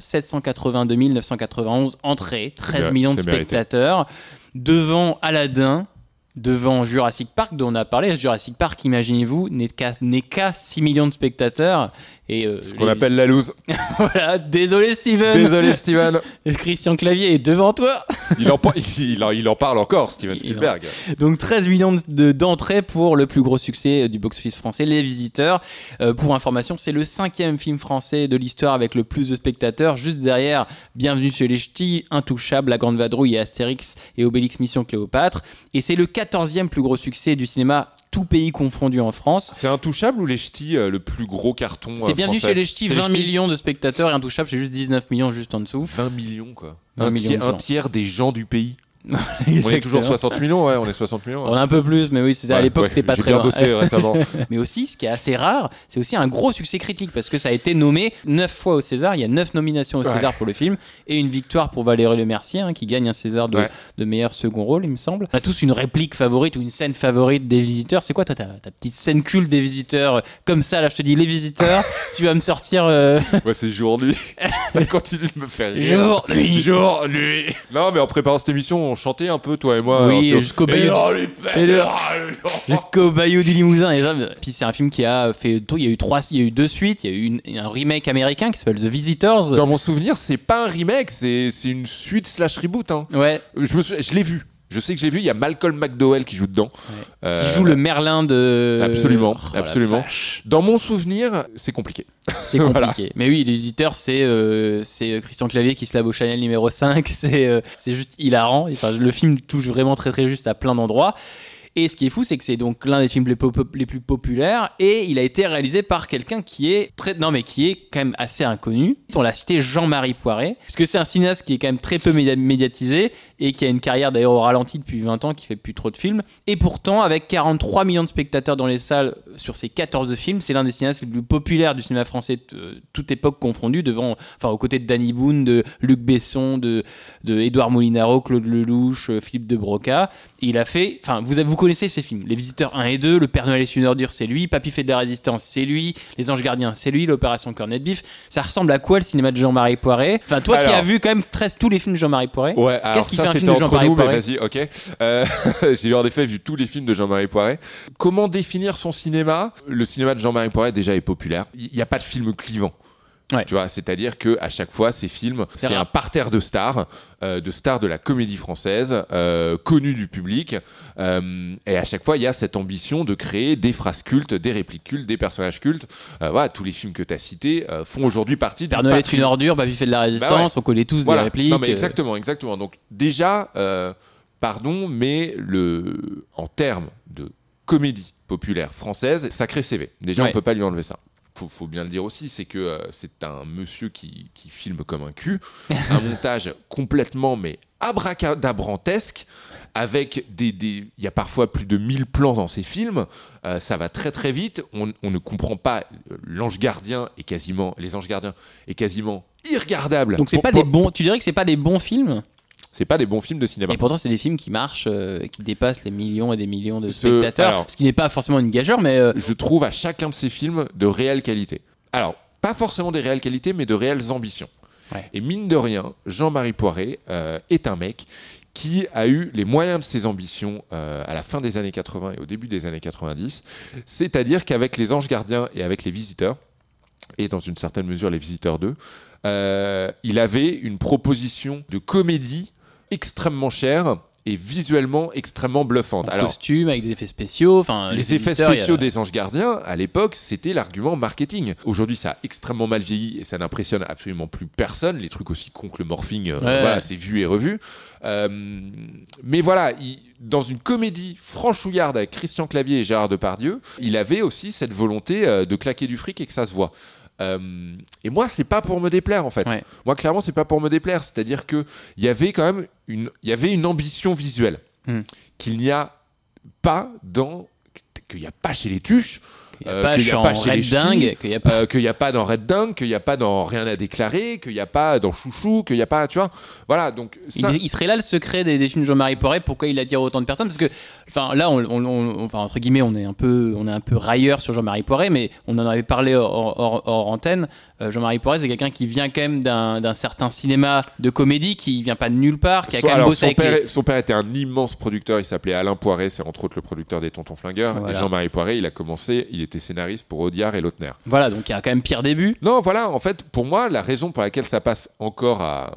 782 991 entrées, 13 bien, millions de mérité. spectateurs, devant Aladdin, devant Jurassic Park dont on a parlé. Jurassic Park, imaginez-vous, n'est qu'à n'est qu'à 6 millions de spectateurs Et, euh, Ce qu'on les- appelle la loose. <laughs> Voilà, désolé Steven. Désolé, Steven. <laughs> Christian Clavier est devant toi. <laughs> Il en, par- il, en, il en parle encore, Steven Spielberg. Donc 13 millions de- d'entrées pour le plus gros succès du box-office français, Les Visiteurs. Euh, pour information, c'est le cinquième film français de l'histoire avec le plus de spectateurs. Juste derrière, Bienvenue chez les Ch'tis, Intouchable, La Grande Vadrouille et Astérix et Obélix Mission Cléopâtre. Et c'est le 14e plus gros succès du cinéma, tout pays confondu en France. C'est Intouchable ou Les Ch'tis, euh, le plus gros carton euh, C'est Bienvenue français chez les Ch'tis, C'est 20 Ch'tis millions de spectateurs et Intouchable, c'est juste 19 millions juste en dessous. 20 millions, quoi. 20 un, millions tiers, de un gens. tiers des gens du pays. <laughs> On est toujours Exactement. 60 millions, ouais, on est 60 millions. On a un peu plus, mais oui, c'était à l'époque, ouais, c'était pas très bien loin. bossé <laughs> récemment. Mais aussi, ce qui est assez rare, c'est aussi un gros succès critique parce que ça a été nommé neuf fois au César. Il y a neuf nominations au Ouais. César pour le film et une victoire pour Valérie Le Mercier hein, qui gagne un César de, Ouais. de meilleur second rôle, il me semble. On a tous une réplique favorite ou une scène favorite des visiteurs. C'est quoi toi ta, ta petite scène culte des visiteurs? Comme ça, là, je te dis les visiteurs. <laughs> tu vas me sortir euh, Ouais, c'est jour nuit. Ça continue de me faire rire. jour, nuit. Jour, nuit. Non, mais en préparant cette émission, on chantait un peu, toi et moi. Oui, <laughs> Alors, jusqu'au bayou. Jusqu'au du Limousin. Et puis c'est un film qui a fait. Il y a eu trois, il y a eu deux suites. Il y a eu une- un remake américain qui s'appelle The Visitors. Dans mon souvenir, c'est pas un remake, c'est c'est une suite slash reboot. Hein. Ouais, Je, me je l'ai vu. Je sais que je l'ai vu. Il y a Malcolm McDowell qui joue dedans. Euh, qui joue le Merlin de. Absolument, Oh, absolument. Dans mon souvenir, c'est compliqué. C'est <laughs> Voilà. compliqué. Mais oui, les visiteurs, c'est euh, c'est Christian Clavier qui se lave au Chanel numéro 5. <laughs> C'est euh, c'est juste hilarant. Enfin, le film touche vraiment très très juste à plein d'endroits. Et ce qui est fou, c'est que c'est donc l'un des films les, plus populaires et il a été réalisé par quelqu'un qui est non mais qui est quand même assez inconnu. On l'a cité Jean-Marie Poiret, puisque c'est un cinéaste qui est quand même très peu média- médiatisé et qui a une carrière d'ailleurs au ralenti depuis 20 ans, qui fait plus trop de films. Et pourtant, avec 43 millions de spectateurs dans les salles sur ces 14 films, c'est l'un des cinéastes les plus populaires du cinéma français, euh, toute époque confondue, devant, enfin, aux côtés de Danny Boone, de Luc Besson, de, de Édouard Molinaro, Claude Lelouch, euh, Philippe de Broca. Il a fait, enfin, vous, vous connaissez ces films, Les Visiteurs 1 et 2, Le Père Noël est une ordure, c'est lui, Papy fait de la résistance, c'est lui, Les Anges Gardiens, c'est lui, L'Opération Cornet de Bif. Ça ressemble à quoi le cinéma de Jean-Marie Poiret? Enfin, toi qui as vu quand même presque tous les films de Jean-Marie Poiret. Ouais, alors Qu'est-ce qui fait un film de Jean-Marie Poiret? vas-y, ok. Euh, <laughs> J'ai en effet vu tous les films de Jean-Marie Poiret. Comment définir son cinéma? Le cinéma de Jean-Marie Poiret déjà est populaire. Il n'y a pas de film clivant. Ouais. Tu vois, c'est-à-dire que à chaque fois, ces films, C'est un parterre de stars, euh, de stars de la comédie française, euh, connus du public, euh, et à chaque fois, il y a cette ambition de créer des phrases cultes, des répliques cultes, des personnages cultes. Euh, voilà, tous les films que tu as cités font aujourd'hui partie Père Noël est une ordure, Papy fait de la résistance, on connaît tous Voilà. des répliques. Non, mais exactement, exactement. Donc déjà, pardon, mais le, en termes de comédie populaire française, sacré CV. Déjà, Ouais. on peut pas lui enlever ça. Faut, faut bien le dire aussi, c'est que euh, c'est un monsieur qui, qui filme comme un cul, <laughs> un montage complètement mais abracadabrantesque, avec des, des- il y a parfois plus de 1000 plans dans ces films, Euh, ça va très très vite, on, on ne comprend pas, euh, l'ange gardien est quasiment, les anges gardiens est quasiment irregardable. Donc c'est pas pour- des bons. Tu dirais que c'est pas des bons films, c'est pas des bons films de cinéma. et pourtant c'est des films qui marchent, euh, qui dépassent les millions et des millions de Ce- spectateurs. alors- ce qui n'est pas forcément une gageure, mais euh, Je trouve à chacun de ces films de réelle qualité. Alors, pas forcément des réelles qualités, mais de réelles ambitions. Ouais. Et mine de rien, Jean-Marie Poiret euh, est un mec qui a eu les moyens de ses ambitions euh, à la fin des années 80 et au début des années 90. C'est-à-dire qu'avec Les Anges Gardiens et avec Les Visiteurs, et dans une certaine mesure Les Visiteurs 2, euh, il avait une proposition de comédie extrêmement chère et visuellement extrêmement bluffante. en Alors, costume avec des effets spéciaux. Enfin, les effets a- spéciaux des anges gardiens, à l'époque, c'était l'argument marketing. Aujourd'hui, ça a extrêmement mal vieilli et ça n'impressionne absolument plus personne. Les trucs aussi cons que le morphing, euh, Ouais. voilà, c'est vu et revu. Euh, mais voilà, il- dans une comédie franchouillarde avec Christian Clavier et Gérard Depardieu, il avait aussi cette volonté euh, de claquer du fric et que ça se voit. Euh, et moi, c'est pas pour me déplaire en fait. Ouais. Moi, clairement, c'est pas pour me déplaire. C'est-à-dire que il y avait quand même une, il y avait une ambition visuelle Hmm. qu'il n'y a pas dans, qu'il n'y a pas chez les Tuches, qu'il a euh, pas qu'il y a Chant pas chez les Red ch'tis, Dingue, qu'il y a pas. euh, n'y a pas dans Red Dingue, qu'il n'y a pas dans Rien à déclarer, qu'il n'y a pas dans Chouchou, qu'il n'y a pas, tu vois. Voilà, donc ça, Il, il serait là le secret des, des films de Jean-Marie Poiret, pourquoi il attire autant de personnes? Parce que, enfin, là, on, on- on- enfin, entre guillemets, on est un peu, on est un peu railleur sur Jean-Marie Poiret, mais on en avait parlé hors, hors- hors antenne. Euh, Jean-Marie Poiré, c'est quelqu'un qui vient quand même d'un certain cinéma de comédie, qui vient pas de nulle part, qui a quand même alors, bossé son, avec père, les- son père était un immense producteur, il s'appelait Alain Poiré, c'est entre autres le producteur des Tontons Flingueurs. Voilà. Et Jean-Marie Poiré, il a commencé, il était scénariste pour Audiard et Lautner. Voilà, donc il y a quand même pire début. Non, voilà, en fait, pour moi, la raison pour laquelle ça passe encore à,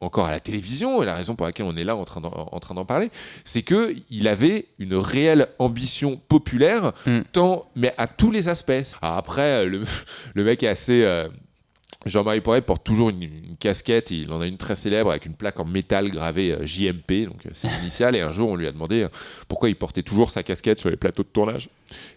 encore à la télévision et la raison pour laquelle on est là en train d'en, en train d'en parler, c'est que il avait une réelle ambition populaire, Mm. tant, mais à tous les aspects. Alors après, le, le mec est assez. euh, Jean-Marie Poiré porte toujours une, une casquette, il en a une très célèbre avec une plaque en métal gravée euh, JMP, donc euh, c'est l'initiale, et un jour on lui a demandé euh, pourquoi il portait toujours sa casquette sur les plateaux de tournage.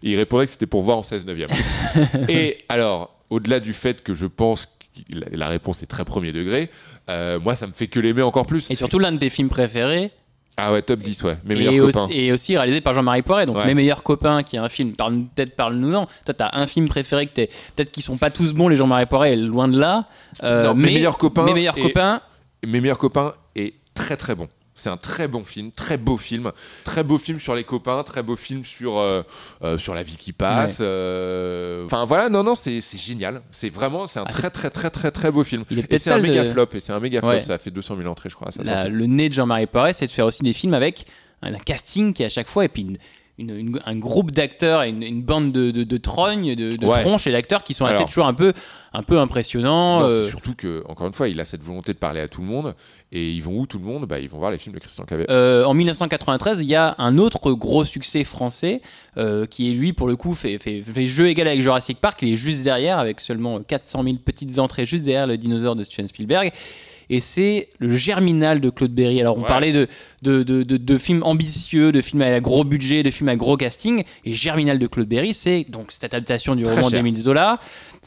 Et il répondait que c'était pour voir en 16 neuvième. <laughs> et alors, au-delà du fait que je pense que la- la réponse est très premier degré, euh, moi ça me fait que l'aimer encore plus. Et surtout l'un de tes films préférés. Ah ouais, top 10, ouais, mes et, meilleurs copains. aussi, et aussi réalisé par Jean-Marie Poiré, donc Ouais. Mes meilleurs copains, qui est un film. Parle, peut-être parle-nous-en. Toi, t'as un film préféré que t'es. Peut-être qu'ils sont pas tous bons, les Jean-Marie Poiré, loin de là. Euh, Non, Mes meilleurs copains Mes meilleurs et- copains. Mes meilleurs copains est très très bon. C'est un très bon film, très beau film, très beau film sur les copains, très beau film sur euh, euh, sur la vie qui passe. euh, Enfin voilà, non non, c'est génial. C'est vraiment, c'est un Ah, très très très très très beau film. Il est Et c'est un méga flop. Et c'est un méga flop. Ouais. Ça a fait 200 000 entrées, je crois. à sa La- sortie. le nez de Jean-Marie Poiré, c'est de faire aussi des films avec un, un casting qui à chaque fois, et puis une- une- une- un groupe d'acteurs et une, une bande de, de, de trognes, de, de Ouais. tronches et d'acteurs qui sont assez Alors. toujours un peu, un peu impressionnants. Non, euh, surtout que, encore une fois, il a cette volonté de parler à tout le monde. Et ils vont où tout le monde? Bah, Ils vont voir les films de Christian Clavier. Euh, en 1993, il y a un autre gros succès français euh, qui est lui pour le coup fait, fait, fait jeu égal avec Jurassic Park. Il est juste derrière avec seulement 400 000 petites entrées juste derrière le dinosaure de Steven Spielberg. Et c'est le Germinal de Claude Berry. Alors on Ouais. parlait de, de, de, de- de films ambitieux, de films à gros budget, de films à gros casting. Et Germinal de Claude Berry, c'est donc cette adaptation du Très roman d'Émile Zola.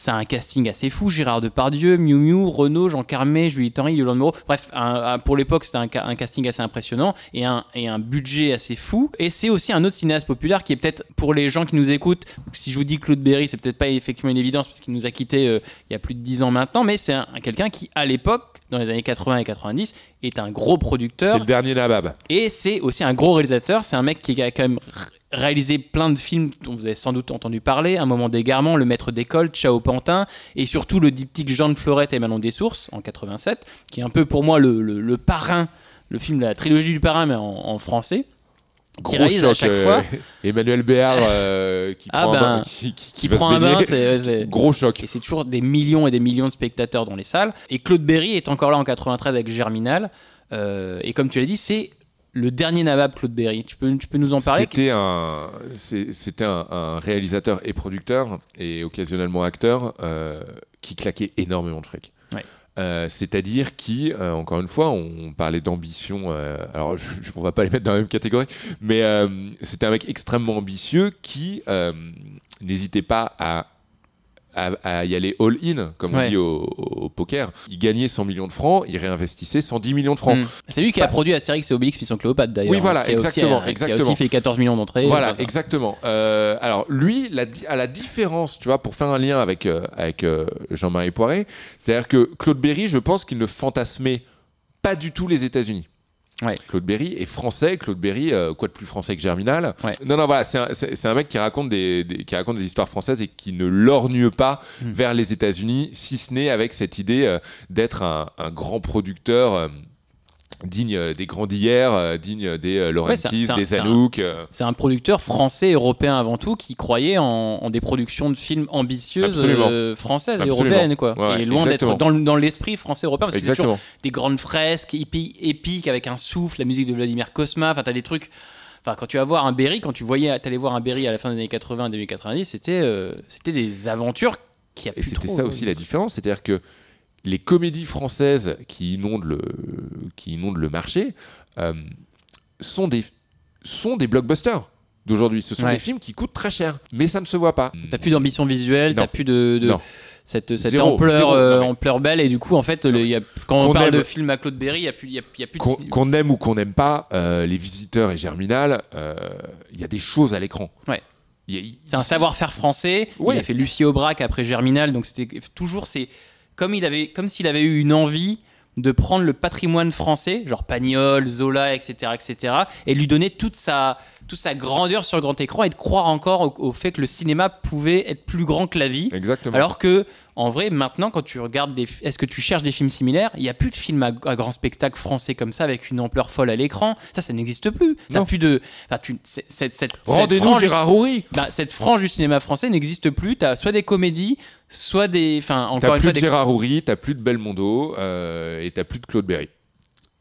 C'est un casting assez fou. Gérard Depardieu, Miu Miu, Renaud, Jean Carmé, Julie Henry, Yolande Moreau. Bref, un- un- pour l'époque, c'était un, ca- un casting assez impressionnant et un, et un budget assez fou. Et c'est aussi un autre cinéaste populaire qui est peut-être, pour les gens qui nous écoutent, si je vous dis Claude Berry, c'est peut-être pas effectivement une évidence parce qu'il nous a quittés euh, il y a plus de 10 ans maintenant, mais c'est un, un quelqu'un qui, à l'époque, dans les années 80 et 90, est un gros producteur. C'est le dernier Nabab. Et c'est aussi un gros réalisateur. C'est un mec qui a quand même réalisé plein de films dont vous avez sans doute entendu parler. Un moment d'égarement, Le Maître d'école, Ciao Pantin, et surtout le diptyque Jean de Florette et Manon des Sources en 87, qui est un peu pour moi le, le- le parrain, le film de la trilogie du parrain, mais en, en français. Gros réalise à choc. chaque euh, fois. Emmanuel Béard euh, qui Ah prend un ben, bain. Qui, qui- Qui va prend se un bain, baigner. c'est. c'est- Gros choc. Et c'est toujours des millions et des millions de spectateurs dans les salles. Et Claude Berry est encore là en 93 avec Germinal. Euh, et comme tu l'as dit, c'est le dernier Nabab Claude Berry. Tu peux, tu peux nous en parler? C'était un, c'était un, un réalisateur et producteur et occasionnellement acteur euh, qui claquait énormément de fric. Ouais. Euh, C'est-à-dire qui, euh, encore une fois, on parlait d'ambition. alors, je, on va pas les mettre dans la même catégorie, mais c'était un mec extrêmement ambitieux qui n'hésitait pas à, à, à y aller all-in, comme on dit au, au poker. Il gagnait 100 millions de francs, il réinvestissait 110 millions de francs. Hmm. C'est lui qui a Bah- produit Astérix et Obélix Mission Cléopâtre d'ailleurs. Oui, voilà, qui a aussi, exactement, euh, Qui a exactement. aussi fait 14 millions d'entrées. Voilà, exactement. Euh, alors lui, la à la différence, tu vois, pour faire un lien avec euh, avec euh, Jean-Marie Poiré, c'est-à-dire que Claude Berry, je pense qu'il ne fantasmait pas du tout les États-Unis. Ouais. Claude Berry est français. Claude Berry, euh, quoi de plus français que Germinal Ouais. Non, non, voilà, c'est un, c'est- c'est un mec qui raconte des, des- qui raconte des histoires françaises et qui ne lorgne pas Hmm. vers les États-Unis, si ce n'est avec cette idée euh, d'être un, un grand producteur. Euh, digne euh, des grands d'hier, digne des un- des Anouk. euh, C'est un producteur français, européen avant tout, qui croyait en, en des productions de films ambitieuses euh, françaises et européennes. Quoi. Ouais, et loin d'être dans, le- dans l'esprit français européen, parce que c'est toujours des grandes fresques épi- épiques avec un souffle, la musique de Vladimir Kosma. Enfin, t'as des trucs. Enfin, quand tu vas voir un Berry, quand tu voyais, t'allais voir un Berry à la fin des années 80, début 90, c'était, euh, c'était des aventures qui a Et c'était ça aussi la différence, c'est-à-dire que les comédies françaises qui inondent le, qui inondent le marché euh, sont, des, sont des blockbusters d'aujourd'hui. Ce sont Ouais. des films qui coûtent très cher, mais ça ne se voit pas. T'as plus d'ambition visuelle, t'as plus de, cette, cette Zéro, ampleur, zéro. euh, ampleur belle, et du coup, en fait, le- il y a, quand on parle aime- de film à Claude Berry, il y a plus, y a, y a plus de- Qu'on aime ou qu'on n'aime pas, euh, les visiteurs et Germinal, il y a des choses à l'écran. Ouais. C'est un savoir-faire français. Il a fait Lucie Aubrac après Germinal, donc c'était toujours c'est comme il avait comme s'il avait eu une envie de prendre le patrimoine français, genre Pagnol, Zola, etc., etc., et lui donner toute sa, toute sa grandeur sur le grand écran et de croire encore au, au fait que le cinéma pouvait être plus grand que la vie. Exactement. Alors que, en vrai, maintenant, quand tu regardes des, est-ce que tu cherches des films similaires Il n'y a plus de films à, à grand spectacle français comme ça avec une ampleur folle à l'écran. Ça, ça n'existe plus. T'as plus de, enfin, tu, c'est- cette, Rendez-nous Gérard Houry. bah, cette frange du cinéma français n'existe plus. T'as soit des comédies, soit des, enfin, encore T'as une plus fois de des. Gérard Houry, t'as plus de Belmondo euh, et t'as plus de Claude Berry.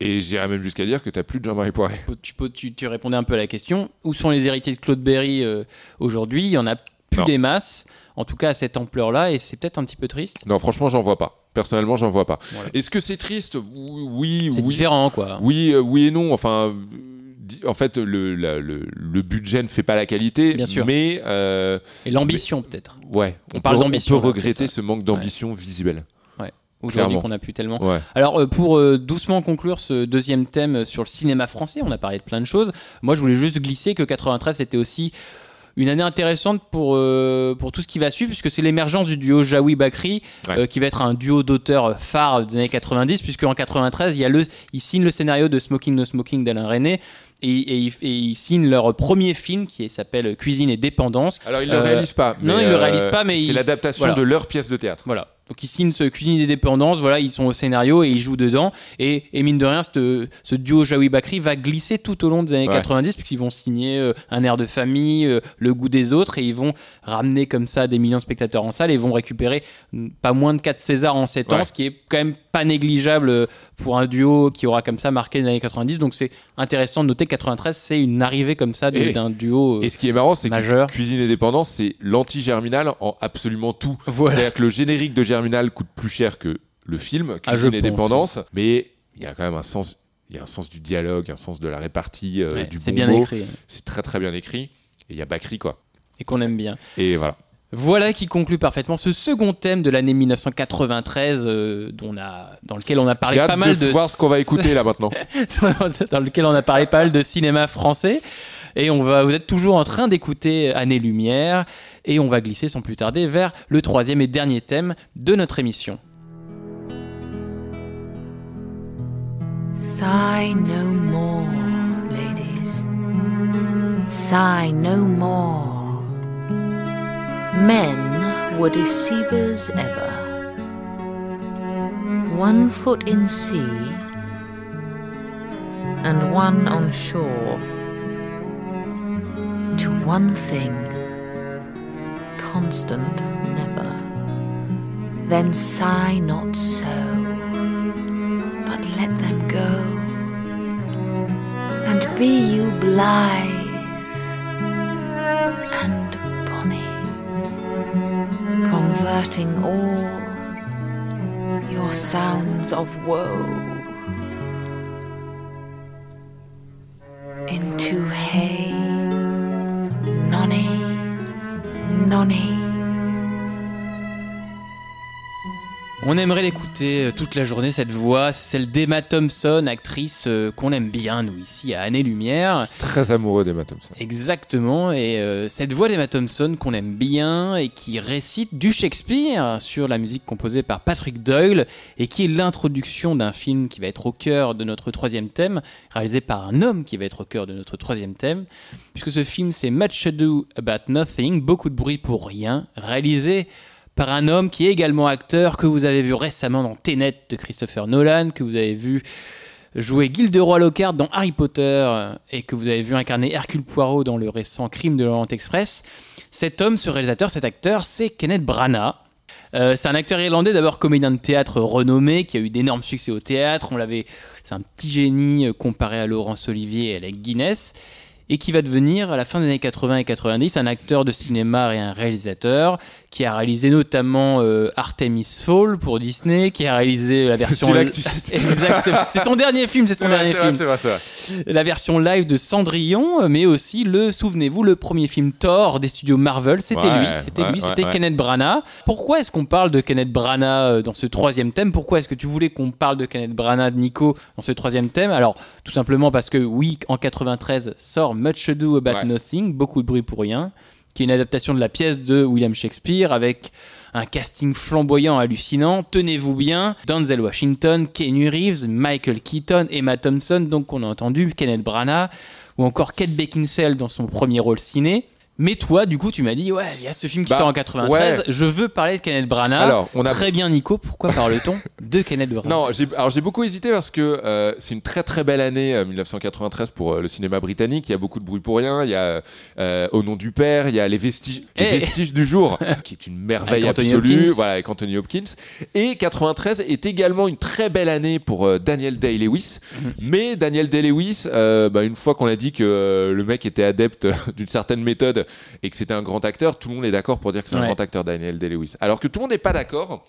Et j'irais même jusqu'à dire que t'as plus de Jean-Marie Poiré. Tu, tu, tu répondais un peu à la question. Où sont les héritiers de Claude Berry euh, aujourd'hui? Il y en a plus Non. des masses. En tout cas, à cette ampleur-là, et c'est peut-être un petit peu triste. Non, franchement, j'en vois pas. Personnellement, j'en vois pas. Voilà. Est-ce que c'est triste? Oui, C'est oui. différent, quoi. Oui, euh, oui et non. Enfin, en fait, le, la- le, le budget ne fait pas la qualité. Bien sûr. Mais euh, Et l'ambition, peut-être. ouais, On parle peut, d'ambition, On peut regretter ce manque d'ambition visuelle. Aujourd'hui, qu'on a pu tellement. Ouais. Alors, euh, pour euh, doucement conclure ce deuxième thème sur le cinéma français, on a parlé de plein de choses. Moi, je voulais juste glisser que 93 c'était aussi une année intéressante pour, euh, pour tout ce qui va suivre, puisque c'est l'émergence du duo Jaoui Bakri, Ouais. euh, qui va être un duo d'auteurs phares des années 90, puisque en 93, il, y a le, il signe le scénario de Smoking No Smoking d'Alain René, et, et, ils- et ils signent leur premier film qui s'appelle Cuisine et Dépendance. Alors, ils ne le Euh, réalisent pas. non, mais, ils le euh, réalisent pas, mais c'est l'adaptation voilà. de leur pièce de théâtre. Voilà. Donc ils signent ce Cuisine des dépendances, voilà, ils sont au scénario et ils jouent dedans. Et, et mine de rien, ce, duo Jaoui Bakri va glisser tout au long des années Ouais. 90, puisqu'ils vont signer euh, un air de famille, euh, le goût des autres, et ils vont ramener comme ça des millions de spectateurs en salle et vont récupérer mm, pas moins de 4 Césars en 7 ans, Ouais. ce qui est quand même pas négligeable euh, pour un duo qui aura comme ça marqué les années 90. Donc c'est intéressant de noter que 93, c'est une arrivée comme ça d'un duo. euh, Et ce qui est marrant, c'est que. Cuisine et Dépendance, c'est l'anti-Germinal en absolument tout. Voilà. C'est-à-dire que le générique de Germinal coûte plus cher que le film, Ah, et pense, Dépendance, mais il y a quand même un sens. Il y a un sens du dialogue, un sens de la répartie, euh, Ouais, du c'est bon bien mot. écrit C'est très très bien écrit. Et il y a Bakri, quoi. et qu'on aime bien. Et voilà. Voilà qui conclut parfaitement ce second thème de l'année 1993 euh, dont on a, dans lequel on a parlé pas mal de, de voir ce qu'on va écouter là maintenant. <laughs> dans lequel on a parlé pas mal de cinéma français et on va vous êtes toujours en train d'écouter Année Lumière et on va glisser sans plus tarder vers le troisième et dernier thème de notre émission. Sigh no more, ladies. Sigh no more. Men were deceivers ever. One foot in sea and one on shore. One thing, constant never. Then sigh not so but let them go. And be you blithe and bonny, converting all your sounds of woe into hey, nonny. On aimerait l'écouter euh, toute la journée, cette voix, c'est celle d'Emma Thompson, actrice euh, qu'on aime bien, nous, ici, à Année Lumière. Très amoureux d'Emma Thompson. Exactement, et euh, cette voix d'Emma Thompson qu'on aime bien et qui récite du Shakespeare sur la musique composée par Patrick Doyle et qui est l'introduction d'un film qui va être au cœur de notre troisième thème, réalisé par un homme qui va être au cœur de notre troisième thème, puisque ce film c'est Much Ado About Nothing, beaucoup de bruit pour rien, réalisé par un homme qui est également acteur, que vous avez vu récemment dans Tenet de Christopher Nolan, que vous avez vu jouer Gilderoy Lockhart dans Harry Potter euh, et que vous avez vu incarner Hercule Poirot dans le récent Crime de l'Orient Express. Cet homme, ce réalisateur, cet acteur, c'est Kenneth Branagh. Euh, c'est un acteur irlandais, d'abord comédien de théâtre renommé, qui a eu d'énormes succès au théâtre. On l'avait, c'est un petit génie euh, comparé à Laurence Olivier et à Guinness, et qui va devenir à la fin des années 80 et 90 un acteur de cinéma et un réalisateur qui a réalisé notamment euh, Artemis Fall pour Disney, qui a réalisé la version que tu. <laughs> C'est son dernier film, c'est son dernier film c'est vrai, c'est vrai. la version live de Cendrillon, mais aussi le, souvenez-vous, le premier film Thor des studios Marvel, c'était Ouais, lui, c'était ouais, lui, c'était. Kenneth Branagh. Pourquoi est-ce qu'on parle de Kenneth Branagh euh, dans ce troisième thème? Pourquoi est-ce que tu voulais qu'on parle de Kenneth Branagh, Nico, dans ce troisième thème? Alors, tout simplement parce que oui, en 93 sort Much Ado About. Nothing, beaucoup de bruit pour rien. Qui est une adaptation de la pièce de William Shakespeare avec un casting flamboyant hallucinant. Tenez-vous bien, Denzel Washington, Keanu Reeves, Michael Keaton, Emma Thompson, donc on a entendu, Kenneth Branagh, ou encore Kate Beckinsale dans son premier rôle ciné. Mais toi, du coup, tu m'as dit, ouais, il y a ce film qui Bah, sort en 93, ouais. je veux parler de Kenneth Branagh. Alors, on a- Très bien, Nico, pourquoi parle-t-on <laughs> de Kenneth Branagh? Non, j'ai- alors j'ai beaucoup hésité parce que euh, c'est une très très belle année euh, 1993 pour euh, le cinéma britannique. Il y a beaucoup de bruit pour rien. Il y a euh, Au nom du père, il y a Les vestiges, les Eh. vestiges du jour, <laughs> qui est une merveille absolue. Hopkins. Voilà, avec Anthony Hopkins. Et 93 est également une très belle année pour euh, Daniel Day-Lewis. Mhm. Mais Daniel Day-Lewis, euh, bah, une fois qu'on a dit que euh, le mec était adepte <laughs> d'une certaine méthode et que c'était un grand acteur, tout le monde est d'accord pour dire que c'est un grand acteur, Daniel Day-Lewis. Alors que tout le monde n'est pas d'accord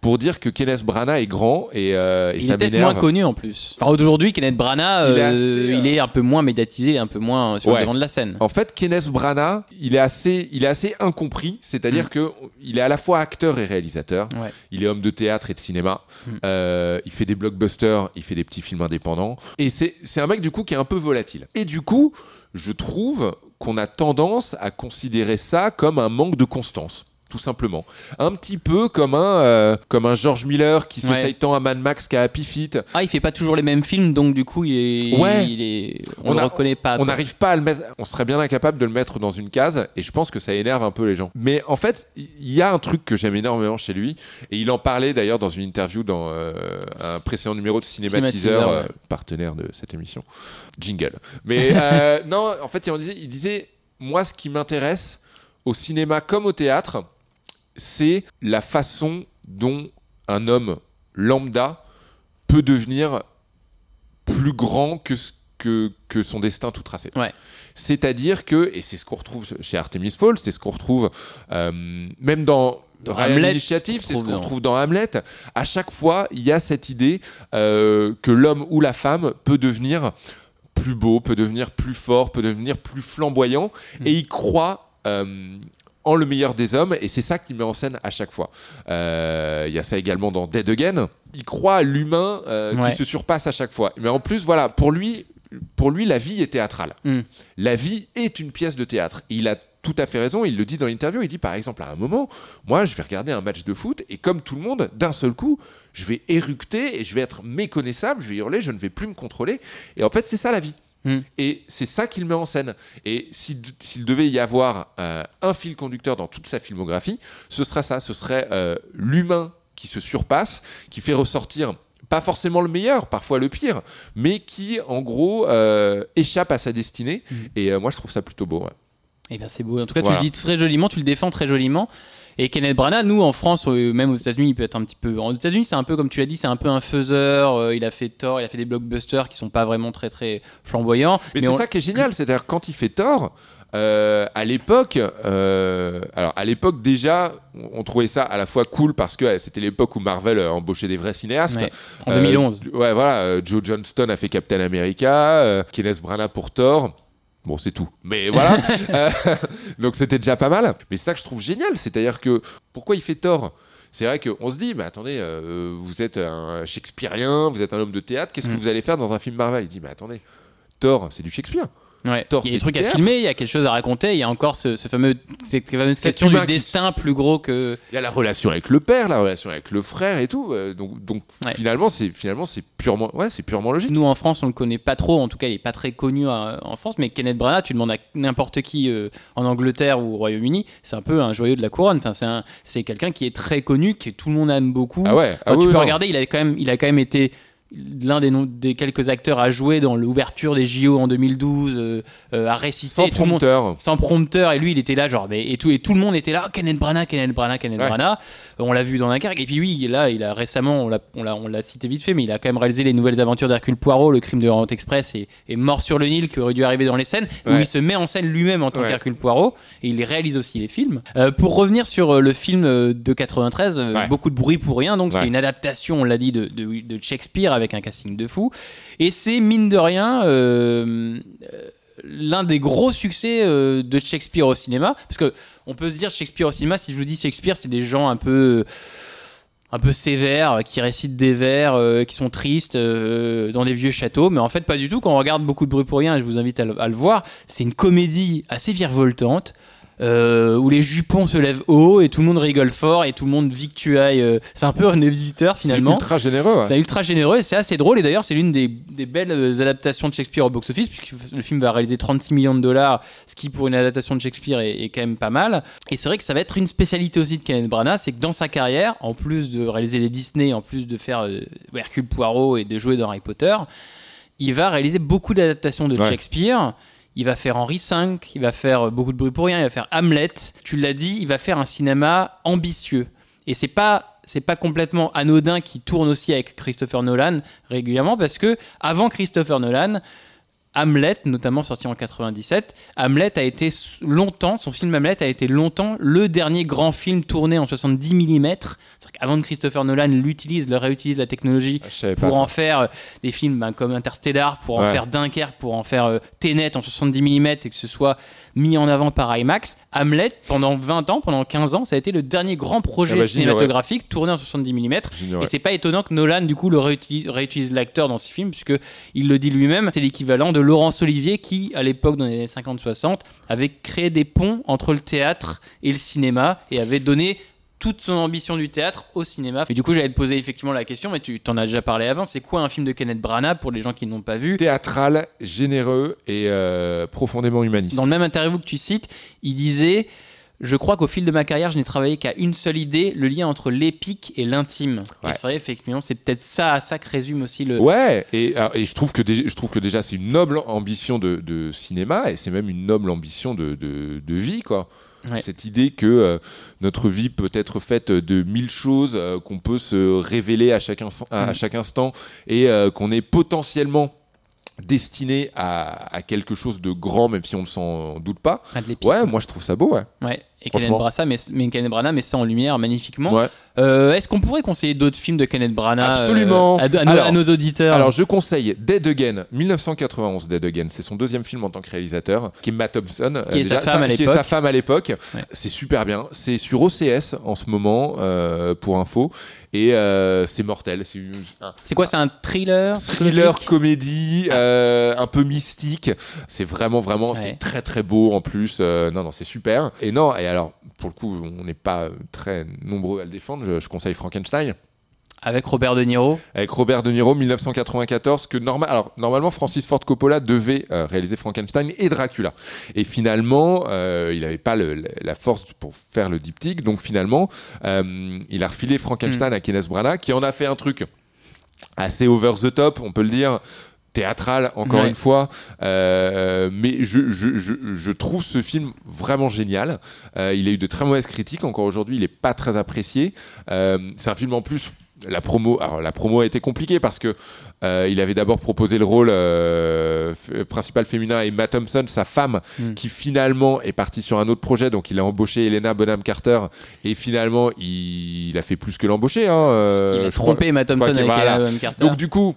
pour dire que Kenneth Branagh est grand et, euh, et Il ça est peut-être moins connu en plus. Enfin, aujourd'hui, Kenneth Branagh, Il est euh, assez, euh, il est un peu moins médiatisé, un peu moins sur Ouais. le devant de la scène. En fait, Kenneth Branagh, il est assez, il est assez incompris. C'est-à-dire Mm. que il est à la fois acteur et réalisateur. Ouais. Il est homme de théâtre et de cinéma. Mm. Euh, il fait des blockbusters, il fait des petits films indépendants. Et c'est, c'est un mec du coup qui est un peu volatile. Et du coup, je trouve qu'on a tendance à considérer ça comme un manque de constance. Tout simplement. Un petit peu comme un, euh, comme un George Miller qui Ouais. s'essaye tant à Mad Max qu'à Happy Feet. Ah, il fait pas toujours les mêmes films, donc du coup, il est, Ouais. il est, on, On le a- reconnaît pas. On n'arrive pas à le mettre. On serait bien incapable de le mettre dans une case, et je pense que ça énerve un peu les gens. Mais en fait, il y a un truc que j'aime énormément chez lui, et il en parlait d'ailleurs dans une interview dans euh, un précédent numéro de Cinématiseur, Cinématiseur, euh, partenaire de cette émission. Jingle. Mais <laughs> non, en fait, il en disait, il disait, moi, ce qui m'intéresse au cinéma comme au théâtre, c'est la façon dont un homme lambda peut devenir plus grand que, ce- que, que son destin tout tracé. Ouais. C'est-à-dire que, et c'est ce qu'on retrouve chez Artemis Fowl, c'est ce qu'on retrouve euh, même dans Dans Hamlet, Initiative, c'est ce qu'on retrouve dans Hamlet. À chaque fois, il y a cette idée euh, que l'homme ou la femme peut devenir plus beau, peut devenir plus fort, peut devenir plus flamboyant, Mm. et il croit euh, en le meilleur des hommes, et c'est ça qu'il met en scène à chaque fois. Euh, Il y a ça également dans Dead Again. Il croit à l'humain euh, Ouais. qui se surpasse à chaque fois. Mais en plus, voilà, pour lui, pour lui, la vie est théâtrale. Mm. La vie est une pièce de théâtre. Il a tout à fait raison. Il le dit dans l'interview. Il dit, par exemple, à un moment, moi, je vais regarder un match de foot et comme tout le monde, d'un seul coup, je vais éructer et je vais être méconnaissable. Je vais hurler, je ne vais plus me contrôler. Et en fait, c'est ça la vie. Mm. Et c'est ça qu'il met en scène. Et si- s'il devait y avoir euh, un fil conducteur dans toute sa filmographie, ce serait ça. Ce serait euh, l'humain qui se surpasse, qui fait ressortir pas forcément le meilleur, parfois le pire, mais qui en gros euh, échappe à sa destinée. Mm. Et moi, je trouve ça plutôt beau. ouais. Eh bien, c'est beau. En tout cas, Voilà. tu le dis très joliment, tu le défends très joliment. Et Kenneth Branagh, nous en France, euh, même aux États-Unis, il peut être un petit peu. Aux États-Unis, c'est un peu comme tu l'as dit, c'est un peu un faiseur. euh, il a fait Thor, il a fait des blockbusters qui sont pas vraiment très très flamboyants. Mais, c'est on- ça qui est génial, c'est-à-dire quand il fait tort. euh, à l'époque, euh, alors à l'époque déjà, on, on trouvait ça à la fois cool parce que euh, c'était l'époque où Marvel embauchait des vrais cinéastes. Ouais, en Euh, 2011. ouais, voilà, Joe Johnston a fait Captain America, Kenneth Branagh pour Thor. Bon, c'est tout. Mais voilà. <laughs> Euh, donc c'était déjà pas mal. Mais c'est ça que je trouve génial, c'est-à-dire que pourquoi il fait Thor c'est vrai qu'on se dit, mais attendez, euh, vous êtes un Shakespearien, vous êtes un homme de théâtre, qu'est-ce que Mm. vous allez faire dans un film Marvel? Il dit, mais attendez, Thor, c'est du Shakespeare. Ouais. Thor, il y a c'est des trucs à filmer, il y a quelque chose à raconter. Il y a encore ce, ce fameux, cette fameuse question du qui destin plus gros que. Il y a la relation avec le père, la relation avec le frère et tout. euh, donc, donc Ouais. finalement, c'est finalement c'est purement, ouais, c'est purement logique. Nous en France, on le connaît pas trop. En tout cas, il est pas très connu euh, en France. Mais Kenneth Branagh, tu demandes à n'importe qui euh, en Angleterre ou au Royaume-Uni, c'est un peu un joyau de la couronne. Enfin, c'est c'est quelqu'un qui est très connu, que tout le monde aime beaucoup. Ah ouais. ah Enfin, oui, tu peux non. regarder, il a quand même, il a quand même été l'un des, des quelques acteurs à jouer dans l'ouverture des JO en 2012, euh, euh, à réciter sans tout le monde prompteur. sans prompteur et lui il était là genre mais, et tout et tout le monde était là oh, Kenneth Branagh Kenneth Branagh Kenneth Ouais. Branagh Euh, on l'a vu dans Dunkerque et puis oui là il a récemment on l'a cité vite fait mais il a quand même réalisé les nouvelles aventures d'Hercule Poirot le crime de Orient Express et, et mort sur le Nil qui aurait dû arriver dans les scènes où il se met en scène lui-même en tant Ouais. qu'Hercule Poirot et il réalise aussi les films Euh, pour revenir sur euh, le film de 93 euh, Ouais. beaucoup de bruit pour rien donc c'est une adaptation on l'a dit de, de, de Shakespeare avec un casting de fou. Et c'est mine de rien euh, l'un des gros succès euh, de Shakespeare au cinéma. Parce que on peut se dire Shakespeare au cinéma si je vous dis Shakespeare c'est des gens un peu un peu sévères euh, qui récitent des vers euh, qui sont tristes euh, dans des vieux châteaux. Mais en fait pas du tout. Quand on regarde beaucoup de bruit pour rien je vous invite à le, à le voir c'est une comédie assez virevoltante euh, où les jupons se lèvent haut et tout le monde rigole fort et tout le monde vit que tu ailles. euh, c'est un peu un visiteur C'est finalement. ultra généreux. ouais. C'est ultra généreux et c'est assez drôle. Et d'ailleurs, c'est l'une des, des belles euh, adaptations de Shakespeare au box-office, puisque le film va réaliser 36 millions de dollars, ce qui pour une adaptation de Shakespeare est, est quand même pas mal. Et c'est vrai que ça va être une spécialité aussi de Kenneth Branagh, c'est que dans sa carrière, en plus de réaliser des Disney, en plus de faire euh, Hercule Poirot et de jouer dans Harry Potter, il va réaliser beaucoup d'adaptations de Ouais. Shakespeare. Il va faire Henri V, il va faire euh, beaucoup de bruit pour rien, il va faire Hamlet. Tu l'as dit, il va faire un cinéma ambitieux. Et c'est pas c'est pas complètement anodin qui tourne aussi avec Christopher Nolan régulièrement parce que avant Christopher Nolan, Hamlet, notamment sorti en 97, Hamlet a été longtemps, son film Hamlet a été longtemps le dernier grand film tourné en 70 mm. C'est-à-dire qu'avant que Christopher Nolan l'utilise, le réutilise la technologie Ah, pour ça. en faire euh, des films ben, comme Interstellar, pour en faire Dunkerque, pour en faire euh, Tenet en 70 mm et que ce soit mis en avant par IMAX. Hamlet, pendant 20 ans, pendant 15 ans, ça a été le dernier grand projet Ah bah, cinématographique tourné en 70 mm. Et c'est pas étonnant que Nolan, du coup, le réutilise, réutilise l'acteur dans ses films, puisque il le dit lui-même, c'est l'équivalent de Laurence Olivier qui, à l'époque, dans les années 50-60, avait créé des ponts entre le théâtre et le cinéma et avait donné toute son ambition du théâtre au cinéma. Et du coup, j'allais te poser effectivement la question, mais tu t'en as déjà parlé avant. C'est quoi un film de Kenneth Branagh pour les gens qui ne l'ont pas vu? Théâtral, généreux et euh, profondément humaniste. Dans le même interview que tu cites, il disait Je crois qu'au fil de ma carrière, je n'ai travaillé qu'à une seule idée, le lien entre l'épique et l'intime. Et Ouais. c'est vrai, effectivement, c'est peut-être ça, ça que résume aussi le. Ouais, et, et je, trouve que déjà, je trouve que déjà c'est une noble ambition de, de cinéma et c'est même une noble ambition de, de, de vie, quoi. Ouais. Cette idée que euh, notre vie peut être faite de mille choses, euh, qu'on peut se révéler à chaque, ins- à, à Mm. chaque instant et euh, qu'on est potentiellement destiné à, à quelque chose de grand, même si on ne s'en doute pas. Ah. Ouais, moi je trouve ça beau, ouais. Ouais. Et Kenneth. Branagh, mais, mais Kenneth Branagh met ça en lumière magnifiquement. Ouais. Euh, Est-ce qu'on pourrait conseiller d'autres films de Kenneth Branagh euh, Absolument. à, à nos- Alors- à nos auditeurs Alors je conseille Dead Again, 1991 Dead Again, c'est son deuxième film en tant que réalisateur, qui est Matt Thompson, euh, Qui est sa femme à qui est l'époque. sa femme à l'époque. Ouais. C'est super bien. C'est sur OCS en ce moment euh, pour info et euh, c'est mortel. C'est quoi C'est un thriller thriller comédie, euh, un peu mystique. C'est vraiment vraiment Ouais. c'est très très beau en plus. Euh, non non c'est super. Et non et alors pour le coup on n'est pas très nombreux à le défendre. Je, je conseille Frankenstein. Avec Robert De Niro. avec Robert De Niro 1994 que normal alors normalement Francis Ford Coppola devait euh, réaliser Frankenstein et Dracula. Et finalement euh, il n'avait pas le- la- force pour faire le diptyque. Donc finalement euh, il a refilé Frankenstein à Kenneth Branagh qui en a fait un truc assez over the top on peut le dire théâtral encore Ouais. une fois Euh, mais je, je, je, je trouve ce film vraiment génial Euh, il a eu de très mauvaises critiques encore aujourd'hui il n'est pas très apprécié Euh, c'est un film en plus la promo, alors la promo a été compliquée parce que euh, il avait d'abord proposé le rôle euh, principal féminin et Matt Thompson, sa femme, Mm. qui finalement est partie sur un autre projet. Donc il a embauché Elena Bonham Carter et finalement il, il a fait plus que l'embaucher. Hein, euh, il a crois- trompé crois Thompson avec. Ella Bonham Carter. Donc du coup,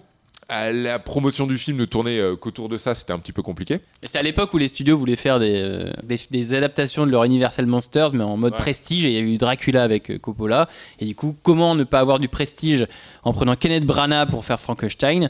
la promotion du film ne tournait euh, qu'autour de ça, c'était un petit peu compliqué. C'est à l'époque où les studios voulaient faire des, euh, des, des adaptations de leur Universal Monsters, mais en mode Ouais. prestige. Et il y a eu Dracula avec euh, Coppola. Et du coup, comment ne pas avoir du prestige en prenant Kenneth Branagh pour faire Frankenstein?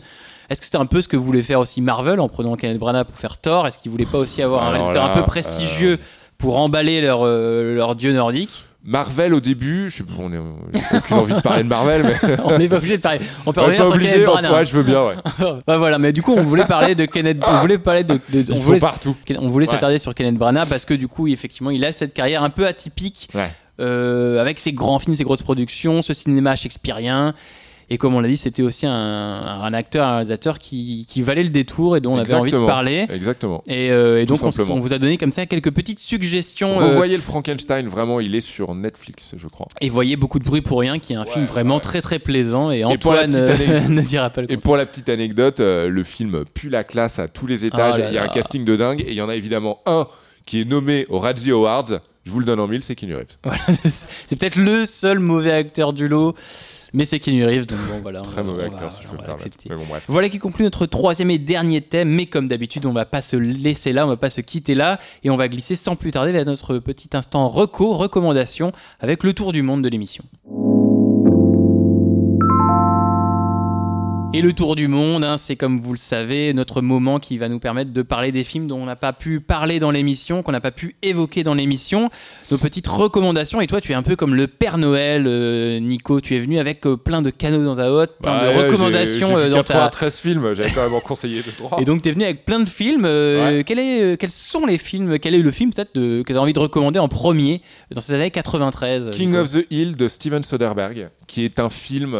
Est-ce que c'était un peu ce que voulait faire aussi Marvel en prenant Kenneth Branagh pour faire Thor? Est-ce qu'ils voulaient pas aussi avoir un réalisateur là, un peu prestigieux pour emballer leur, leur dieu nordique? Marvel au début, je sais pas, on j'ai aucune envie de parler de Marvel, mais <laughs> On n'est pas obligé de parler. On peut on revenir pas sur obligé. Kenneth on- Branagh. ouais, je veux bien. Ouais. <laughs> Bah voilà, mais du coup, on voulait parler de Kenneth. On voulait parler de. de- Ils on voulait, partout. on voulait Ouais. s'attarder sur Kenneth Branagh parce que du coup, effectivement, il a cette carrière un peu atypique Ouais. euh, avec ses grands films, ses grosses productions, ce cinéma shakespearien. Et comme on l'a dit, c'était aussi un, un acteur, un réalisateur qui, qui valait le détour et dont on avait envie de parler. Exactement. Et, euh, et donc, on, vous a donné comme ça quelques petites suggestions. euh, Revoyez le Frankenstein, vraiment, il est sur Netflix, je crois. et voyez beaucoup de bruit pour rien, qui est un film vraiment ouais. très très plaisant. Et, Et pour la Antoine petite euh, anecdote- <laughs> ne dira pas le Et pour la petite anecdote, euh, le film pue la classe à tous les étages. Oh là il y a un casting de dingue et il y en a évidemment un qui est nommé au Razzie Awards. Je vous le donne en mille, c'est Keanu Reeves. Voilà, <laughs> c'est peut-être le seul mauvais acteur du lot, mais c'est Keanu Reeves, donc bon voilà. Très va- mauvais on va- acteur, si je peux me bon. Voilà qui conclut notre troisième et dernier thème, mais comme d'habitude, on va pas se laisser là, on va pas se quitter là, et on va glisser sans plus tarder vers notre petit instant reco, recommandation, avec le tour du monde de l'émission. Et le tour du monde, hein, c'est comme vous le savez, notre moment qui va nous permettre de parler des films dont on n'a pas pu parler dans l'émission, qu'on n'a pas pu évoquer dans l'émission, nos petites recommandations. Et toi, tu es un peu comme le Père Noël, euh, Nico. Tu es venu avec euh, plein de canaux dans ta hotte, plein Bah, de ouais, recommandations j'ai- j'ai euh, vu dans ta. 93 films, j'avais quand même en conseillé deux trois. Et donc, tu es venu avec plein de films. Ouais. quel est, quels sont les films Quel est le film peut-être de- que tu as envie de recommander en premier dans ces années 93 King Nico of the Hill de Steven Soderbergh, qui est un film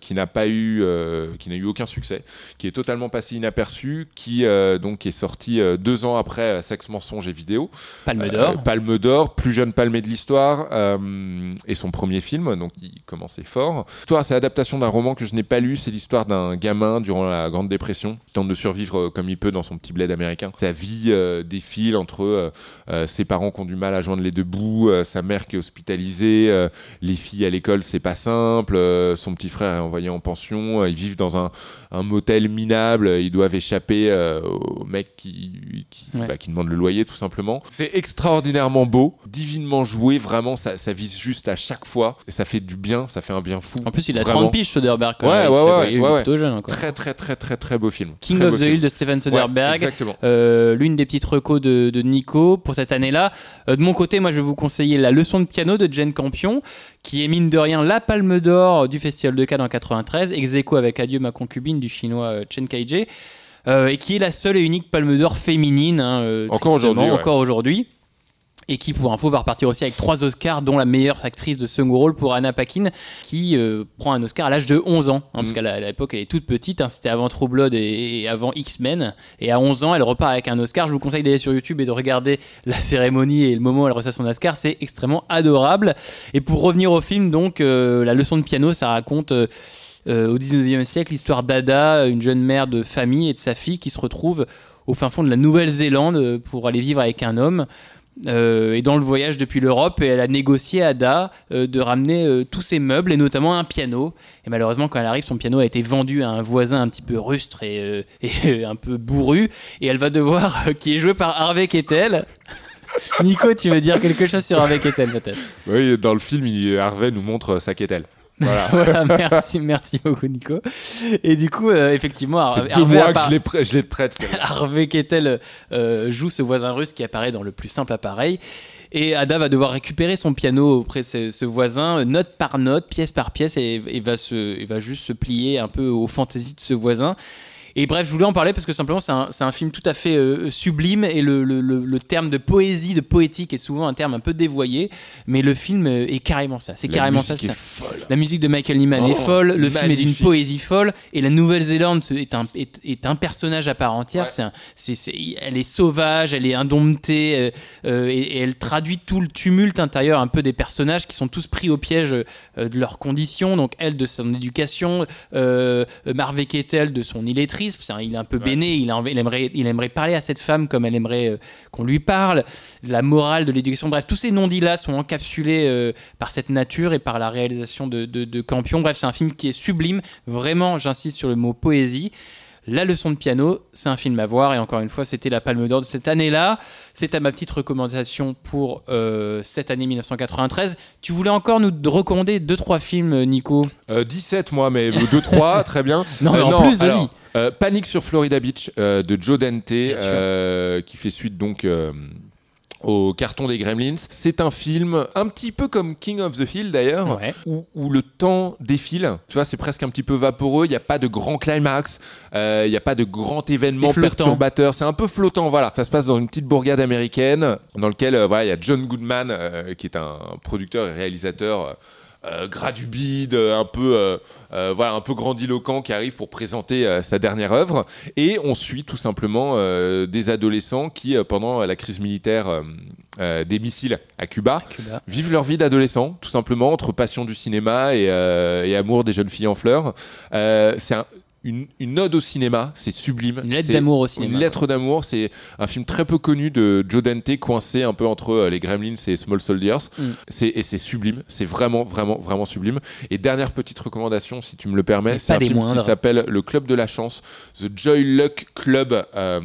qui n'a pas eu, euh, qui n'a eu aucun succès, qui est totalement passé inaperçu, qui euh, donc est sorti euh, deux ans après Sexe, mensonge et vidéo. Palme d'Or. Palme d'Or, plus jeune palmé de l'histoire, et son premier film, donc il commençait fort. L'histoire, c'est l'adaptation d'un roman que je n'ai pas lu, c'est l'histoire d'un gamin durant la Grande Dépression, qui tente de survivre comme il peut dans son petit bled américain. Sa vie défile entre ses parents qui ont du mal à joindre les deux bouts, sa mère qui est hospitalisée, les filles à l'école, c'est pas simple, son petit frère est envoyé en pension, euh, ils vivent dans un, un motel minable, euh, ils doivent échapper euh, au mec qui, qui, Ouais. bah, qui demande le loyer tout simplement. C'est extraordinairement beau, divinement joué, vraiment ça, ça vise juste à chaque fois, et ça fait du bien, ça fait un bien fou. En plus, il a Vraiment. 30 piges, Soderbergh. quand Ouais, ouais, ouais, ouais, plutôt jeune. quoi. Très très très très très beau film. King Très of the film. Hill de Steven Soderbergh. exactement. Euh, l'une des petites recos de, de Nico pour cette année-là. Euh, de mon côté, moi, je vais vous conseiller La leçon de piano de Jane Campion, qui est mine de rien la palme d'or du Festival de Cannes en 93, ex aequo avec Adieu ma concubine du chinois euh, Chen Kaiji, euh, et qui est la seule et unique palme d'or féminine. hein, euh, Encore tristement, aujourd'hui, ouais. Encore aujourd'hui. Et qui, pour info, va repartir aussi avec trois Oscars, dont la meilleure actrice de second rôle pour Anna Paquin, qui euh, prend un Oscar à l'âge de 11 ans. hein, Parce Mm. qu'à l'époque, elle est toute petite, hein, c'était avant True Blood et, et avant X-Men. Et à 11 ans, elle repart avec un Oscar. Je vous conseille d'aller sur YouTube et de regarder <laughs> la cérémonie et le moment où elle reçoit son Oscar. C'est extrêmement adorable. Et pour revenir au film, donc, euh, la leçon de piano, ça raconte. euh, au 19e siècle, l'histoire d'Ada, une jeune mère de famille et de sa fille qui se retrouve au fin fond de la Nouvelle-Zélande pour aller vivre avec un homme. Euh, et dans le voyage depuis l'Europe, et elle a négocié à Ada euh, de ramener euh, tous ses meubles et notamment un piano. Et malheureusement, quand elle arrive, son piano a été vendu à un voisin un petit peu rustre et, <laughs> et un peu bourru. Et elle va devoir, qui est joué par Harvey Kettel. <laughs> Nico, tu veux dire quelque chose sur Harvey Kettel peut-être? Oui, dans le film, il- Harvey nous montre sa quételle. Voilà. <laughs> Voilà, merci, merci beaucoup Nico. Et du coup, euh, effectivement, deux Harvey mois que je je prête. <laughs> Harvey Kettel euh, joue ce voisin russe qui apparaît dans le plus simple appareil. Et Ada va devoir récupérer son piano auprès de ce, ce voisin, euh, note par note, pièce par pièce, et, et va, se, et va juste se plier un peu aux fantaisies de ce voisin. Et bref, je voulais en parler parce que simplement c'est un, film tout à fait euh, sublime et le, le- le- le terme de poésie, de poétique est souvent un terme un peu dévoyé, mais le film euh, est carrément ça. C'est carrément ça. est c'est- folle. la musique de Michael Nyman est Oh, folle, le film est d'une poésie folle, et la Nouvelle-Zélande est un, est, est un personnage à part entière. Ouais. Un- elle est sauvage, elle est indomptée, euh, et, et elle traduit tout le tumulte intérieur un peu des personnages qui sont tous pris au piège euh, de leurs conditions. Donc elle de son éducation, Marvey Kettel de son un- il est un peu Ouais. béné, il, a envie- il aimerait, il aimerait parler à cette femme comme elle aimerait euh, qu'on lui parle. La morale de l'éducation. Bref, tous ces non-dits-là sont encapsulés euh, par cette nature et par la réalisation de, de, de Campion. Bref, c'est un film qui est sublime. Vraiment, j'insiste sur le mot poésie. La leçon de piano, c'est un film à voir et encore une fois, c'était la Palme d'Or de cette année-là. C'est à ma petite recommandation pour euh, cette année 1993. Tu voulais encore nous recommander deux trois films, euh, Nico? Euh, 17 moi, mais 2-3, <laughs> très bien. Non, mais Euh, en plus, vas-y. Panique sur Florida Beach de Joe Dante, qui fait suite donc au carton des Gremlins. C'est un film un petit peu comme King of the Hill d'ailleurs, Ouais. où, où le temps défile. Tu vois, c'est presque un petit peu vaporeux. Il n'y a pas de grand climax, euh, il n'y a pas de grand événement perturbateur. C'est un peu flottant, voilà. Ça se passe dans une petite bourgade américaine dans lequel euh, voilà, il y a John Goodman, euh, qui est un producteur et réalisateur. Euh, gras du bide, euh, un peu, euh, euh, voilà, un peu grandiloquent qui arrive pour présenter euh, sa dernière œuvre. Et on suit tout simplement euh, des adolescents qui, euh, pendant la crise militaire des missiles à Cuba, Cuba. vivent leur vie d'adolescent, tout simplement, entre passion du cinéma et, euh, et amour des jeunes filles en fleurs. Euh, c'est un- une, une ode au cinéma, c'est sublime. Une lettre d'amour au cinéma, Une lettre d'amour, c'est un film très peu connu de Joe Dante, coincé un peu entre euh, les Gremlins et Small Soldiers. Mm. C'est et c'est sublime, c'est vraiment, vraiment, vraiment sublime. Et dernière petite recommandation, si tu me le permets, Et c'est un film moindres. qui s'appelle Le Club de la Chance, The Joy Luck Club euh,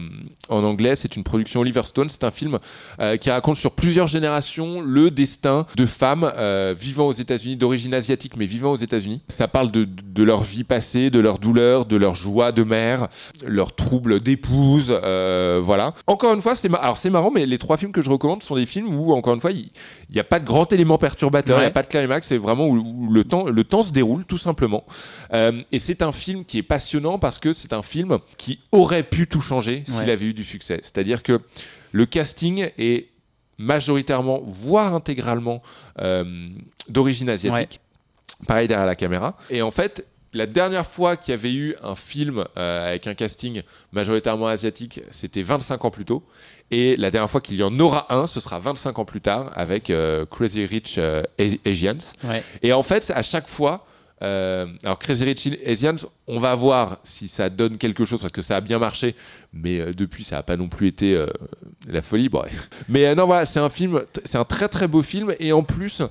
en anglais. C'est une production Oliver Stone. C'est un film euh, qui raconte sur plusieurs générations le destin de femmes euh, vivant aux États-Unis, d'origine asiatique, mais vivant aux États-Unis. Ça parle de, de leur vie passée, de leur douleur, de leur joie de mère, leurs troubles d'épouse, euh, voilà. Encore une fois, c'est mar- alors c'est marrant, mais les trois films que je recommande sont des films où, encore une fois, il n'y a pas de grand élément perturbateur, il n'y a pas de climax, c'est vraiment où, où le temps, le temps se déroule tout simplement. Euh, et c'est un film qui est passionnant parce que c'est un film qui aurait pu tout changer s'il Ouais. avait eu du succès. C'est-à-dire que le casting est majoritairement, voire intégralement, euh, d'origine asiatique. Pareil derrière la caméra. Et en fait, la dernière fois qu'il y avait eu un film euh, avec un casting majoritairement asiatique, c'était 25 ans plus tôt. Et la dernière fois qu'il y en aura un, ce sera 25 ans plus tard avec euh, Crazy Rich euh, Asi- Asians. Ouais. Et en fait, à chaque fois, alors Crazy Rich Asians, on va voir si ça donne quelque chose parce que ça a bien marché, mais euh, depuis ça n'a pas non plus été euh, la folie. Bon, ouais. Mais euh, non, voilà, c'est un film, c'est un très très beau film et en plus,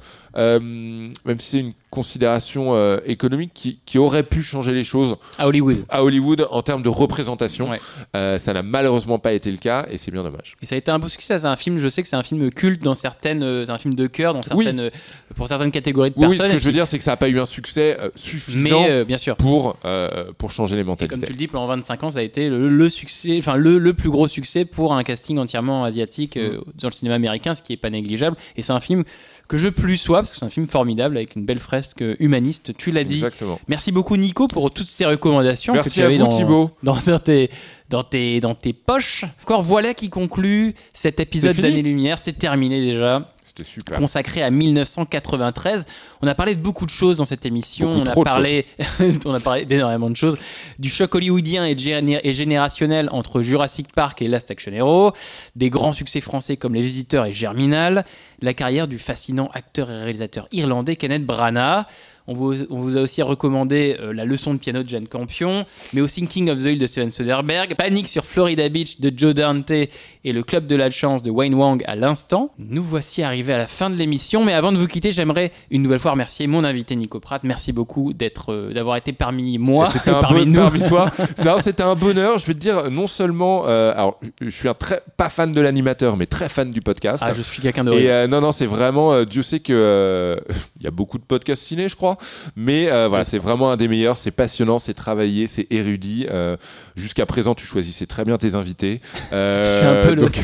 même si c'est une considération économique qui, qui aurait pu changer les choses À Hollywood. à Hollywood en termes de représentation, Ouais. ça n'a malheureusement pas été le cas et c'est bien dommage. Et ça a été un beau succès. C'est un film, je sais que c'est un film culte dans certaines, c'est un film de cœur dans certaines, pour certaines catégories de Oui, oui, personnes. ce que je veux dire, c'est que ça n'a pas eu un succès suffisant mais bien sûr. pour, euh, pour changer les Et comme mentalités. tu le dis, pendant 25 ans, ça a été le, le succès, enfin le, le plus gros succès pour un casting entièrement asiatique euh, dans le cinéma américain, ce qui est pas négligeable. Et c'est un film que je plus sois parce que c'est un film formidable avec une belle fresque humaniste. Tu l'as dit. Exactement. Merci beaucoup Nico pour toutes ces recommandations que tu à avais vous, dans, Thibaut. <laughs> dans, dans tes dans tes dans tes poches. Encore voilà qui conclut cet épisode d'Année Lumière. C'est terminé déjà C'était super. consacré à 1993. On a parlé de beaucoup de choses dans cette émission. Beaucoup on, a parlé, <laughs> on a parlé d'énormément de choses. Du choc hollywoodien et, géné- et générationnel entre Jurassic Park et Last Action Hero. Des grands succès français comme Les Visiteurs et Germinal. La carrière du fascinant acteur et réalisateur irlandais Kenneth Branagh. On vous, on vous a aussi recommandé euh, la leçon de piano de Jane Campion, mais aussi King of the Hill de Steven Soderbergh, Panique sur Florida Beach de Joe Dante et le Club de la Chance de Wayne Wang à l'instant. Nous voici arrivés à la fin de l'émission, mais avant de vous quitter, j'aimerais une nouvelle fois remercier mon invité Nico Pratt. Merci beaucoup d'être, euh, d'avoir été parmi moi, C'était un parmi nous. parmi toi. <laughs> C'était un bonheur. Je vais te dire, non seulement, euh, alors, je- suis un très pas fan de l'animateur, mais très fan du podcast. Ah, je suis quelqu'un de Et euh, non, non, c'est vraiment. Dieu sait que euh, <laughs> il y a beaucoup de podcasts ciné, je crois. Mais euh, voilà, c'est vraiment un des meilleurs. C'est passionnant, c'est travaillé, c'est érudit. Euh, Jusqu'à présent, tu choisissais très bien tes invités. <laughs> Euh, Je suis un peu donc,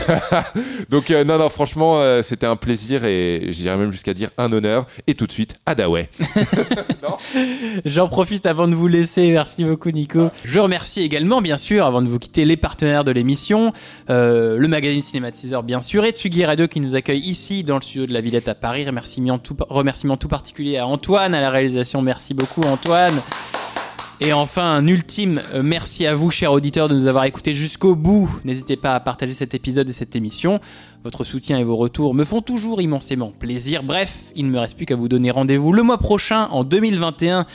<laughs> donc non, non, franchement, c'était un plaisir et j'irais même jusqu'à dire un honneur. Et tout de suite, Adaway. <laughs> J'en profite avant de vous laisser. Merci beaucoup, Nico. Je remercie également, bien sûr, avant de vous quitter, les partenaires de l'émission, le magazine Cinématiseur, bien sûr, et Tsugi Radio qui nous accueille ici dans le studio de la Villette à Paris. Remerciements tout, remerciements tout particulier à Antoine à la réalisation. Merci beaucoup, Antoine. Et enfin, un ultime euh, merci à vous, chers auditeurs, de nous avoir écoutés jusqu'au bout. N'hésitez pas à partager cet épisode et cette émission. Votre soutien et vos retours me font toujours immensément plaisir. Bref, il ne me reste plus qu'à vous donner rendez-vous le mois prochain, en 2021,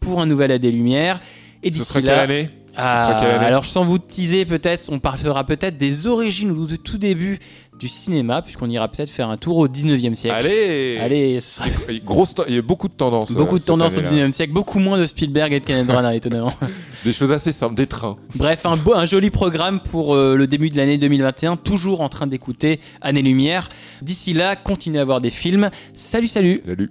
pour un nouvel A des Lumières. Et d'ici là, quelle année? Ce ah, sera quelle année? alors sans vous teaser peut-être, on parlera peut-être des origines ou du tout début du cinéma, puisqu'on ira peut-être faire un tour au 19e siècle. Allez Allez, Il y a beaucoup de tendances. beaucoup euh, de tendances au cette année-là. 19e siècle, beaucoup moins de Spielberg et de Kenneth Branagh, étonnamment. <laughs> Des choses assez simples, des trains. Bref, un, beau, un joli programme pour euh, le début de l'année 2021, toujours en train d'écouter Année Lumière. D'ici là, continuez à voir des films. Salut, salut Salut.